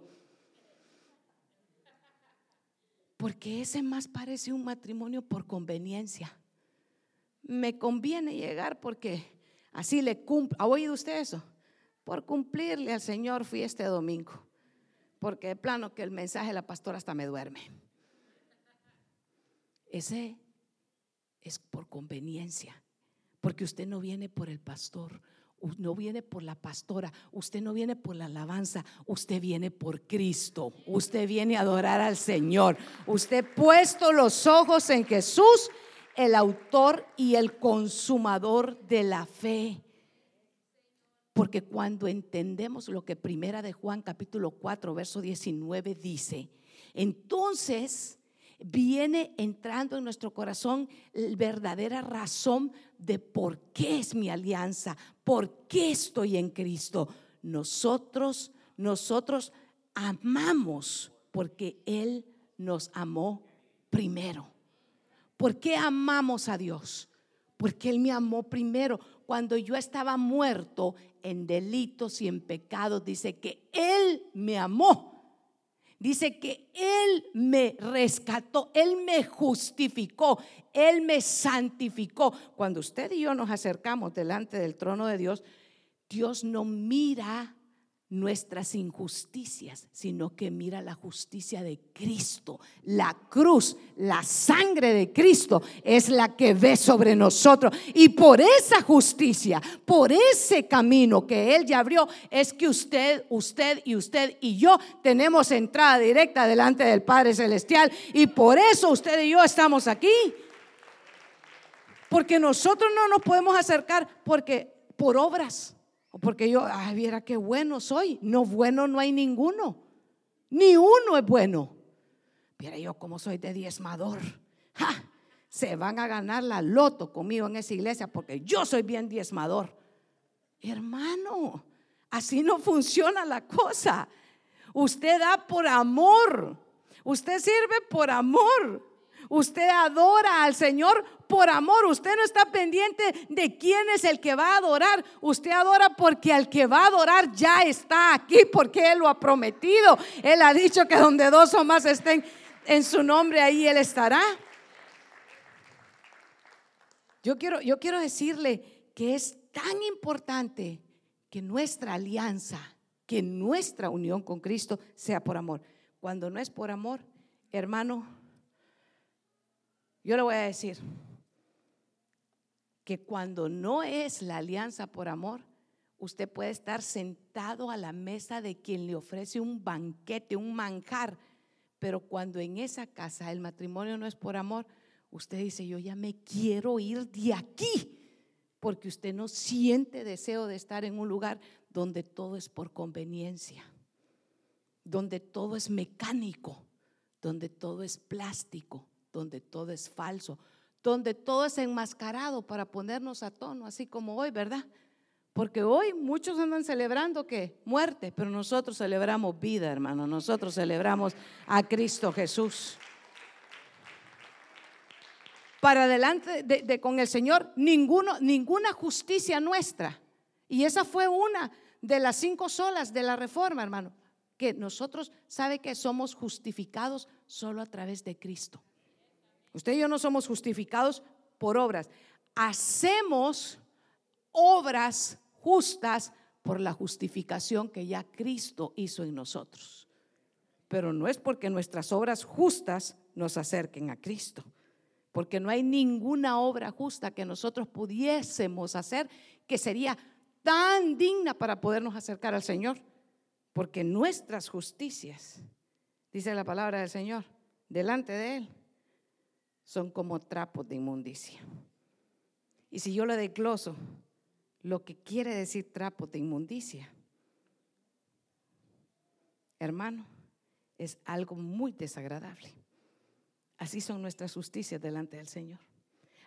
Porque ese más parece un matrimonio por conveniencia. Me conviene llegar porque así le cumplo. ¿Ha oído usted eso? Por cumplirle al Señor fui este domingo. Porque de plano que el mensaje de la pastora hasta me duerme. Ese es por conveniencia. Porque usted no viene por el pastor, no viene por la pastora, usted no viene por la alabanza, usted viene por Cristo, usted viene a adorar al Señor. Usted puesto los ojos en Jesús, el autor y el consumador de la fe. Porque cuando entendemos lo que primera de Juan capítulo 4 verso 19 dice, entonces viene entrando en nuestro corazón la verdadera razón de por qué es mi alianza, por qué estoy en Cristo. Nosotros, nosotros amamos porque Él nos amó primero. ¿Por qué amamos a Dios? Porque Él me amó primero. Cuando yo estaba muerto en delitos y en pecados, dice que Él me amó Dice que Él me rescató, Él me justificó, Él me santificó. Cuando usted y yo nos acercamos delante del trono de Dios, Dios no mira nuestras injusticias, sino que mira la justicia de Cristo. La cruz, la sangre de Cristo es la que ve sobre nosotros. Y por esa justicia, por ese camino que Él ya abrió, es que usted, usted y usted y yo tenemos entrada directa delante del Padre Celestial. Y por eso usted y yo estamos aquí. Porque nosotros no nos podemos acercar porque por obras porque yo, ay, viera qué bueno soy. No, bueno no hay ninguno. Ni uno es bueno. Mira yo como soy de diezmador. Se van a ganar la loto conmigo en esa iglesia porque yo soy bien diezmador. Hermano, así no funciona la cosa. Usted da por amor. Usted sirve por amor. Usted adora al Señor por amor. Usted no está pendiente de quién es el que va a adorar. Usted adora porque al que va a adorar ya está aquí porque Él lo ha prometido. Él ha dicho que donde dos o más estén en su nombre, ahí Él estará. Yo quiero, yo quiero decirle que es tan importante que nuestra alianza, que nuestra unión con Cristo sea por amor. Cuando no es por amor, hermano, yo le voy a decir que cuando no es la alianza por amor, usted puede estar sentado a la mesa de quien le ofrece un banquete, un manjar, pero cuando en esa casa el matrimonio no es por amor, usted dice, yo ya me quiero ir de aquí, porque usted no siente deseo de estar en un lugar donde todo es por conveniencia, donde todo es mecánico, donde todo es plástico donde todo es falso, donde todo es enmascarado para ponernos a tono, así como hoy, ¿verdad? Porque hoy muchos andan celebrando que muerte, pero nosotros celebramos vida, hermano. Nosotros celebramos a Cristo Jesús. Para adelante de, con el Señor, ninguno, ninguna justicia nuestra. Y esa fue una de las cinco solas de la reforma, hermano. Que nosotros, sabe que somos justificados solo a través de Cristo. Usted y yo no somos justificados por obras. Hacemos obras justas por la justificación que ya Cristo hizo en nosotros. Pero no es porque nuestras obras justas nos acerquen a Cristo, porque no hay ninguna obra justa que nosotros pudiésemos hacer que sería tan digna para podernos acercar al Señor, porque nuestras justicias, dice la palabra del Señor, delante de Él, son como trapos de inmundicia. Y si yo le decloso lo que quiere decir trapos de inmundicia, hermano, es algo muy desagradable. Así son nuestras justicias delante del Señor.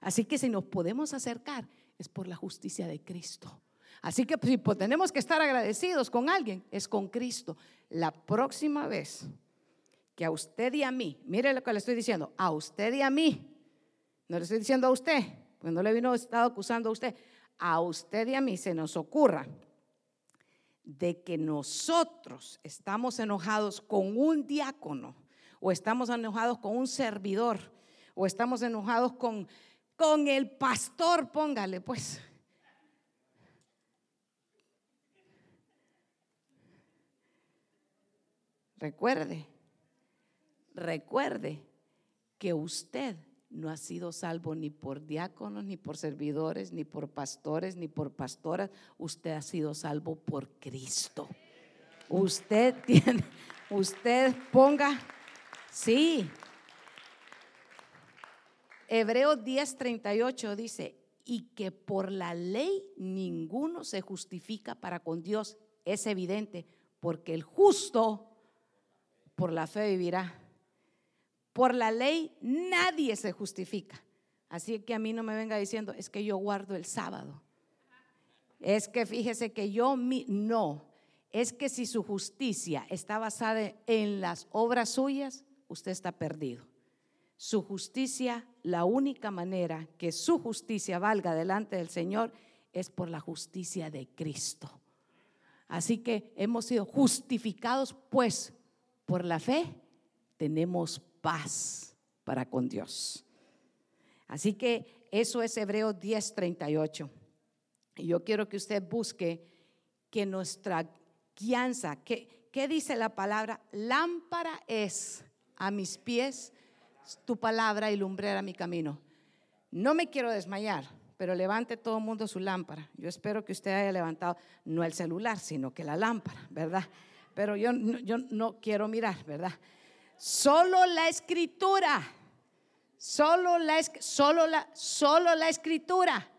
Así que si nos podemos acercar es por la justicia de Cristo. Así que si tenemos que estar agradecidos con alguien, es con Cristo. La próxima vez que a usted y a mí, mire lo que le estoy diciendo, a usted y a mí, no le estoy diciendo a usted, pues no le vino estado acusando a usted, a usted y a mí se nos ocurra de que nosotros estamos enojados con un diácono, o estamos enojados con un servidor, o estamos enojados con, con el pastor, póngale pues. Recuerde, recuerde que usted no ha sido salvo ni por diáconos, ni por servidores, ni por pastores, ni por pastoras. Usted ha sido salvo por Cristo. Usted tiene, usted ponga, sí. Hebreos 10:38 dice, y que por la ley ninguno se justifica para con Dios. Es evidente, porque el justo por la fe vivirá. Por la ley nadie se justifica. Así que a mí no me venga diciendo, es que yo guardo el sábado. Es que fíjese que yo no. Es que si su justicia está basada en las obras suyas, usted está perdido. Su justicia, la única manera que su justicia valga delante del Señor es por la justicia de Cristo. Así que hemos sido justificados pues por la fe tenemos paz para con Dios. Así que eso es Hebreos 10:38. Y yo quiero que usted busque que nuestra guianza, que, ¿qué dice la palabra? Lámpara es a mis pies tu palabra y lumbrera mi camino. No me quiero desmayar, pero levante todo el mundo su lámpara. Yo espero que usted haya levantado no el celular, sino que la lámpara, ¿verdad? pero yo, yo no quiero mirar, ¿verdad? Solo la escritura, solo la, solo la, solo la escritura,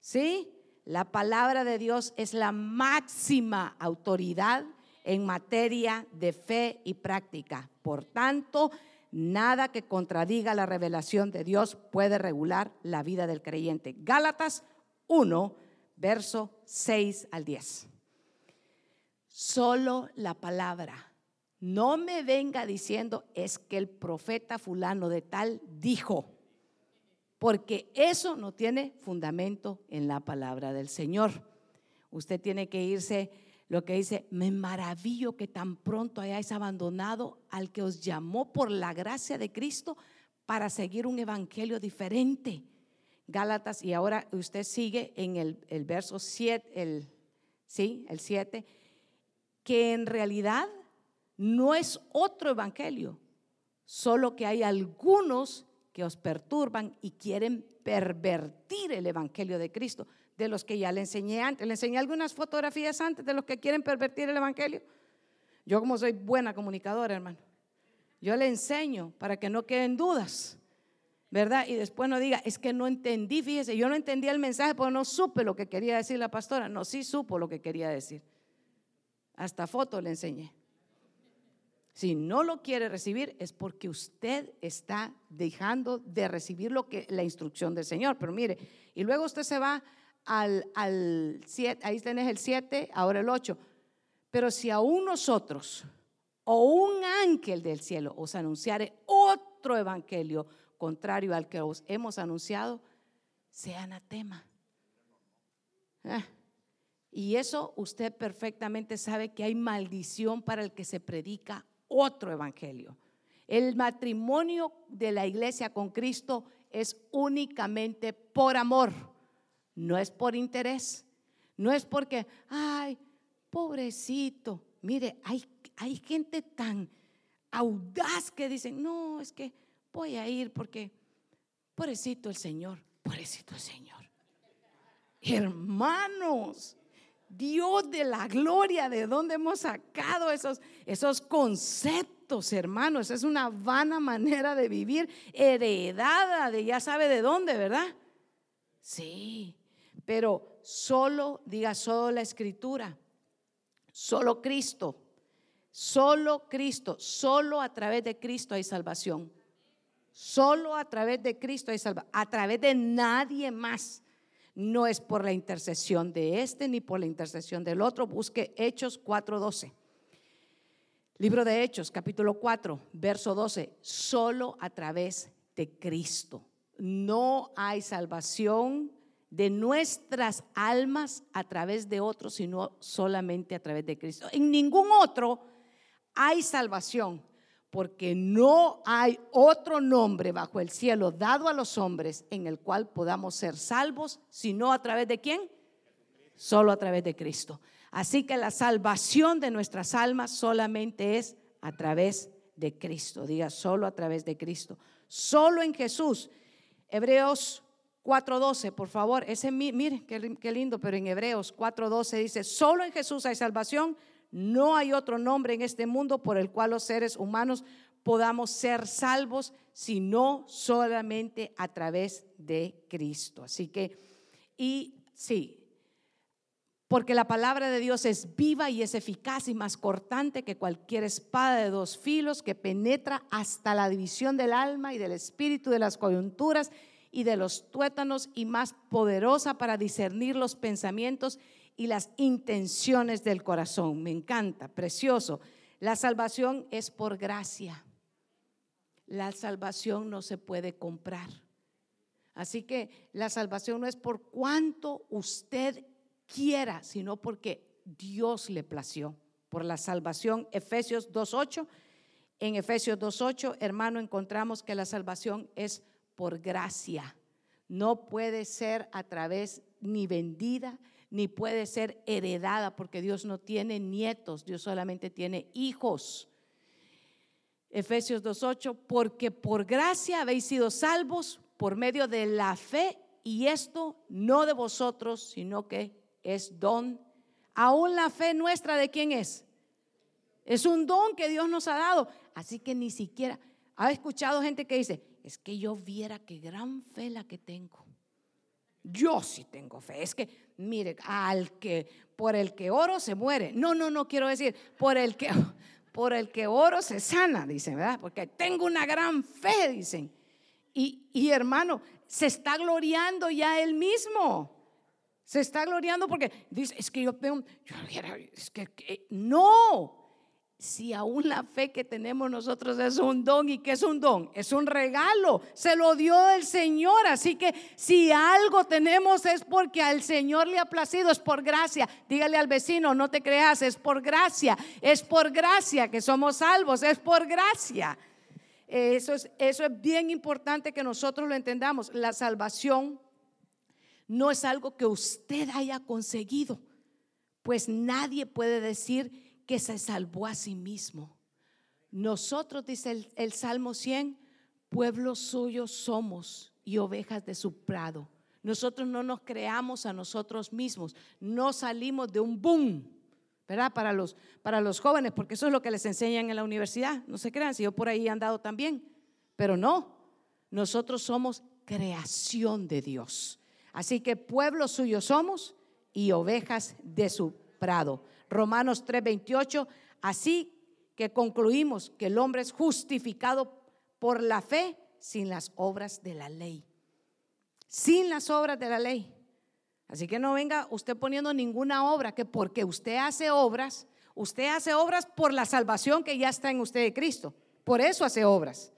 ¿sí? La palabra de Dios es la máxima autoridad en materia de fe y práctica. Por tanto, nada que contradiga la revelación de Dios puede regular la vida del creyente. Gálatas 1, verso 6 al 10 solo la palabra. No me venga diciendo es que el profeta fulano de tal dijo, porque eso no tiene fundamento en la palabra del Señor. Usted tiene que irse, lo que dice, me maravillo que tan pronto hayáis abandonado al que os llamó por la gracia de Cristo para seguir un evangelio diferente. Gálatas, y ahora usted sigue en el, el verso 7, el, sí, el 7 que en realidad no es otro evangelio, solo que hay algunos que os perturban y quieren pervertir el evangelio de Cristo, de los que ya le enseñé antes. Le enseñé algunas fotografías antes de los que quieren pervertir el evangelio. Yo como soy buena comunicadora, hermano, yo le enseño para que no queden dudas. ¿verdad? Y después no diga, es que no entendí, fíjese, yo no entendí el mensaje porque no supe lo que quería decir la pastora. No, sí supo lo que quería decir. Hasta foto le enseñé. Si no lo quiere recibir es porque usted está dejando de recibir lo que la instrucción del Señor. Pero mire, y luego usted se va al, al 7, ahí tenés el 7, ahora el 8. Pero si aún nosotros o un ángel del cielo os anunciare otro evangelio contrario al que os hemos anunciado, sea anatema. Ah, y eso usted perfectamente sabe que hay maldición para el que se predica otro evangelio. El matrimonio de la iglesia con Cristo es únicamente por amor, no es por interés, no es porque, ay, pobrecito, mire, hay, hay gente tan audaz que dicen, no, es que voy a ir porque, pobrecito el Señor, pobrecito el Señor. Hermanos, Dios de la gloria, ¿de dónde hemos sacado esos, esos conceptos, hermanos? Es una vana manera de vivir, heredada de ya sabe de dónde, ¿verdad? Sí, pero solo, diga solo la escritura, solo Cristo, solo Cristo, solo a través de Cristo hay salvación. Solo a través de Cristo hay salvación, a través de nadie más no es por la intercesión de este ni por la intercesión del otro. Busque Hechos 4:12. Libro de Hechos, capítulo 4, verso 12. Solo a través de Cristo. No hay salvación de nuestras almas a través de otros, sino solamente a través de Cristo. En ningún otro hay salvación porque no hay otro nombre bajo el cielo dado a los hombres en el cual podamos ser salvos, sino a través de quién? Solo a través de Cristo. Así que la salvación de nuestras almas solamente es a través de Cristo. Diga, solo a través de Cristo. Solo en Jesús. Hebreos 4.12, por favor. Ese, mire, qué, qué lindo, pero en Hebreos 4.12 dice, solo en Jesús hay salvación no hay otro nombre en este mundo por el cual los seres humanos podamos ser salvos, sino solamente a través de Cristo. Así que, y sí, porque la palabra de Dios es viva y es eficaz y más cortante que cualquier espada de dos filos que penetra hasta la división del alma y del espíritu, de las coyunturas y de los tuétanos y más poderosa para discernir los pensamientos y las intenciones del corazón. Me encanta, precioso. La salvación es por gracia. La salvación no se puede comprar. Así que la salvación no es por cuanto usted quiera, sino porque Dios le plació. Por la salvación, Efesios 2.8. En Efesios 2.8, hermano, encontramos que la salvación es por gracia. No puede ser a través ni vendida, ni puede ser heredada porque Dios no tiene nietos, Dios solamente tiene hijos. Efesios 2.8, porque por gracia habéis sido salvos por medio de la fe y esto no de vosotros, sino que es don. Aún la fe nuestra de quién es? Es un don que Dios nos ha dado. Así que ni siquiera, ha escuchado gente que dice, es que yo viera qué gran fe la que tengo. Yo sí tengo fe. Es que mire, al que por el que oro se muere. No, no, no quiero decir por el que por el que oro se sana, dicen, ¿verdad? Porque tengo una gran fe, dicen. Y, y hermano, se está gloriando ya él mismo. Se está gloriando porque dice, es que yo veo, es que no, si aún la fe que tenemos nosotros es un don y que es un don, es un regalo, se lo dio el Señor, así que si algo tenemos es porque al Señor le ha placido, es por gracia. Dígale al vecino, no te creas, es por gracia, es por gracia que somos salvos, es por gracia. Eso es, eso es bien importante que nosotros lo entendamos. La salvación no es algo que usted haya conseguido, pues nadie puede decir que se salvó a sí mismo. Nosotros, dice el, Salmo 100, pueblo suyo somos y ovejas de su prado. Nosotros no nos creamos a nosotros mismos, no salimos de un boom, ¿verdad? Para los, para los jóvenes, porque eso es lo que les enseñan en la universidad. No se crean, si yo por ahí he andado también, pero no, nosotros somos creación de Dios. Así que pueblo suyo somos y ovejas de su prado. Romanos 3:28, así que concluimos que el hombre es justificado por la fe sin las obras de la ley. Sin las obras de la ley. Así que no venga usted poniendo ninguna obra, que porque usted hace obras, usted hace obras por la salvación que ya está en usted de Cristo. Por eso hace obras.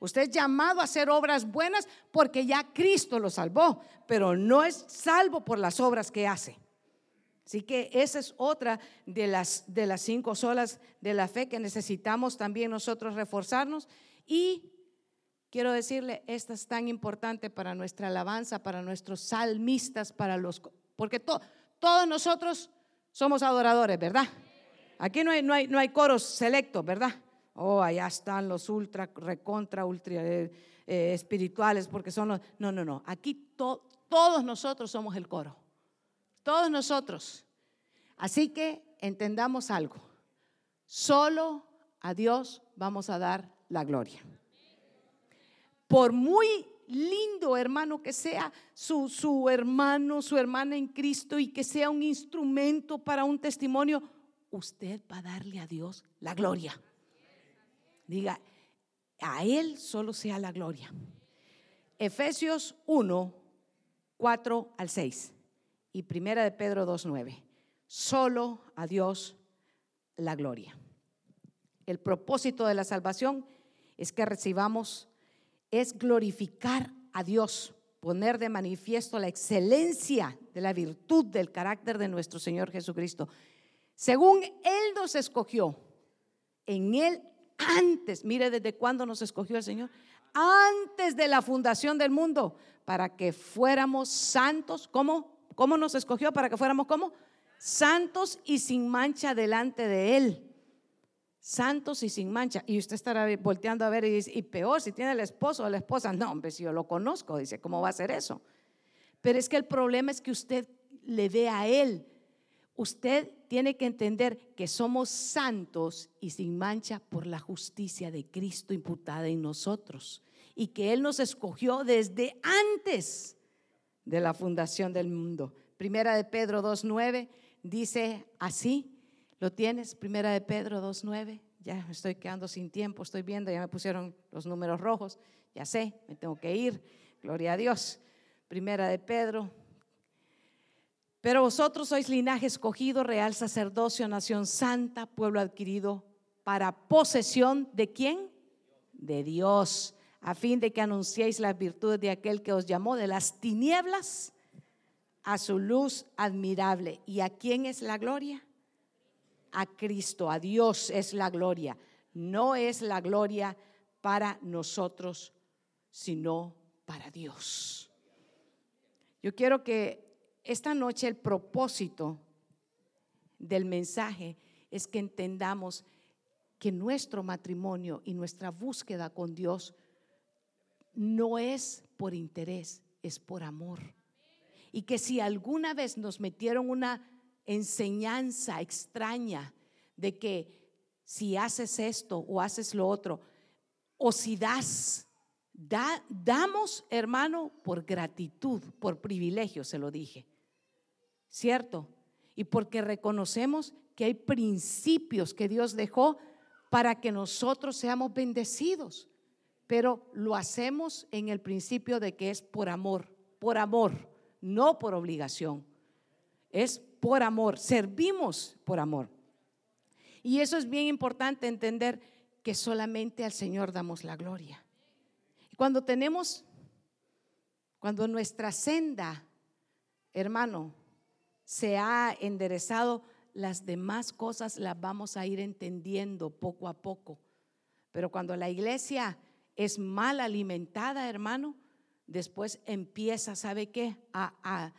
Usted es llamado a hacer obras buenas porque ya Cristo lo salvó, pero no es salvo por las obras que hace. Así que esa es otra de las, de las cinco solas de la fe que necesitamos también nosotros reforzarnos. Y quiero decirle, esta es tan importante para nuestra alabanza, para nuestros salmistas, para los... Porque todos nosotros somos adoradores, ¿verdad? Aquí no hay, no hay, no hay coros selectos, ¿verdad? Oh, allá están los ultra, recontra, ultra eh, eh, espirituales, porque son los... No, no, no. Aquí todos nosotros somos el coro. Todos nosotros. Así que entendamos algo. Solo a Dios vamos a dar la gloria. Por muy lindo hermano que sea su, su hermano, su hermana en Cristo y que sea un instrumento para un testimonio, usted va a darle a Dios la gloria. Diga, a Él solo sea la gloria. Efesios 1, 4 al 6 y Primera de Pedro 2.9. Solo a Dios la gloria. El propósito de la salvación es que recibamos, es glorificar a Dios, poner de manifiesto la excelencia de la virtud del carácter de nuestro Señor Jesucristo. Según Él nos escogió, en Él antes, mire desde cuándo nos escogió el Señor, antes de la fundación del mundo, para que fuéramos santos, ¿cómo? ¿Cómo nos escogió para que fuéramos como? Santos y sin mancha delante de Él. Santos y sin mancha. Y usted estará volteando a ver y dice, y peor, si tiene el esposo o la esposa. No, hombre, si yo lo conozco, dice, ¿cómo va a ser eso? Pero es que el problema es que usted le ve a Él. Usted tiene que entender que somos santos y sin mancha por la justicia de Cristo imputada en nosotros. Y que Él nos escogió desde antes de la fundación del mundo. Primera de Pedro 2.9 dice así, ¿lo tienes? Primera de Pedro 2.9, ya me estoy quedando sin tiempo, estoy viendo, ya me pusieron los números rojos, ya sé, me tengo que ir, gloria a Dios. Primera de Pedro. Pero vosotros sois linaje escogido, real sacerdocio, nación santa, pueblo adquirido para posesión de quién? De Dios a fin de que anunciéis las virtudes de aquel que os llamó de las tinieblas a su luz admirable. ¿Y a quién es la gloria? A Cristo, a Dios es la gloria. No es la gloria para nosotros, sino para Dios. Yo quiero que esta noche el propósito del mensaje es que entendamos que nuestro matrimonio y nuestra búsqueda con Dios no es por interés, es por amor. Y que si alguna vez nos metieron una enseñanza extraña de que si haces esto o haces lo otro, o si das, damos, hermano, por gratitud, por privilegio, se lo dije. ¿Cierto? Y porque reconocemos que hay principios que Dios dejó para que nosotros seamos bendecidos pero lo hacemos en el principio de que es por amor, por amor, no por obligación. Es por amor, servimos por amor. Y eso es bien importante entender que solamente al Señor damos la gloria. Cuando tenemos, cuando nuestra senda, hermano, se ha enderezado, las demás cosas las vamos a ir entendiendo poco a poco. Pero cuando la iglesia es mal alimentada, hermano, después empieza, ¿sabe qué? A,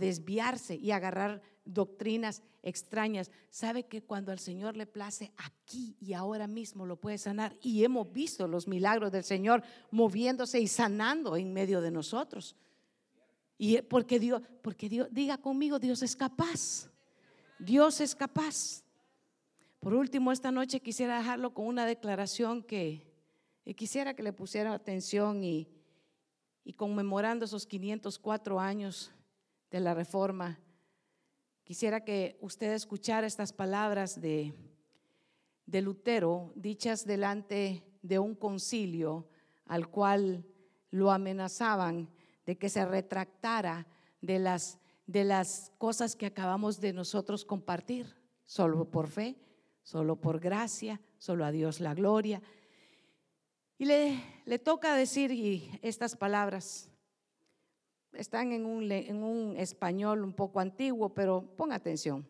desviarse y agarrar doctrinas extrañas. ¿Sabe que cuando al Señor le place aquí y ahora mismo lo puede sanar? Y hemos visto los milagros del Señor moviéndose y sanando en medio de nosotros. Y porque Dios, porque Dios, diga conmigo, Dios es capaz. Dios es capaz. Por último, esta noche quisiera dejarlo con una declaración que y quisiera que le pusiera atención y, conmemorando esos 504 años de la reforma, quisiera que usted escuchara estas palabras de, de Lutero, dichas delante de un concilio al cual lo amenazaban de que se retractara de las, de las cosas que acabamos de nosotros compartir, solo por fe, solo por gracia, solo a Dios la gloria. Y le, toca decir estas palabras. Están en un, en un español un poco antiguo, pero ponga atención.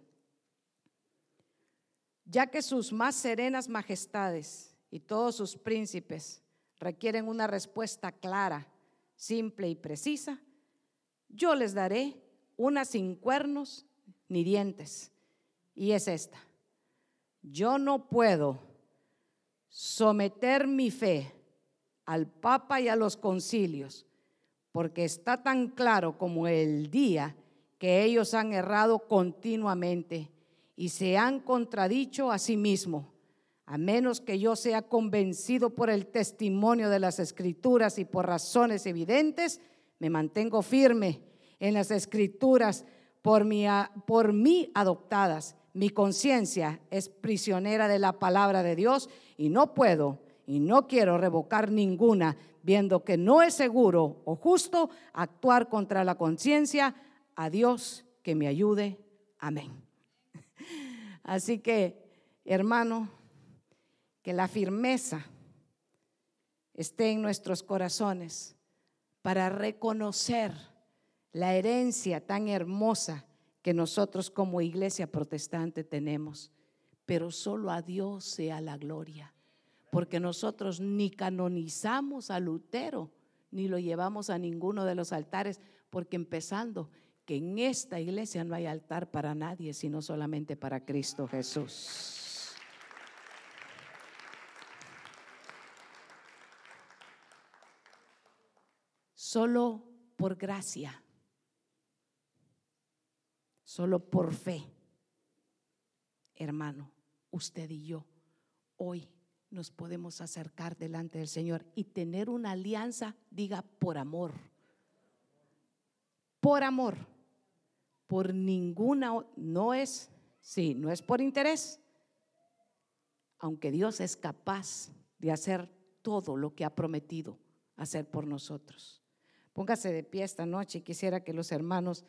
Ya que sus más serenas majestades y todos sus príncipes requieren una respuesta clara, simple y precisa, yo les daré una sin cuernos ni dientes. Y es esta. Yo no puedo someter mi fe al Papa y a los concilios, porque está tan claro como el día que ellos han errado continuamente y se han contradicho a sí mismos, a menos que yo sea convencido por el testimonio de las escrituras y por razones evidentes, me mantengo firme en las escrituras por mí, por mí adoptadas. Mi conciencia es prisionera de la palabra de Dios y no puedo y no quiero revocar ninguna, viendo que no es seguro o justo actuar contra la conciencia. A Dios que me ayude. Amén. Así que, hermano, que la firmeza esté en nuestros corazones para reconocer la herencia tan hermosa que nosotros como iglesia protestante tenemos. Pero solo a Dios sea la gloria porque nosotros ni canonizamos a Lutero, ni lo llevamos a ninguno de los altares, porque empezando que en esta iglesia no hay altar para nadie, sino solamente para Cristo Jesús. Solo por gracia, solo por fe, hermano, usted y yo, hoy nos podemos acercar delante del Señor y tener una alianza, diga, por amor. Por amor. Por ninguna, no es, sí, no es por interés. Aunque Dios es capaz de hacer todo lo que ha prometido hacer por nosotros. Póngase de pie esta noche. Quisiera que los hermanos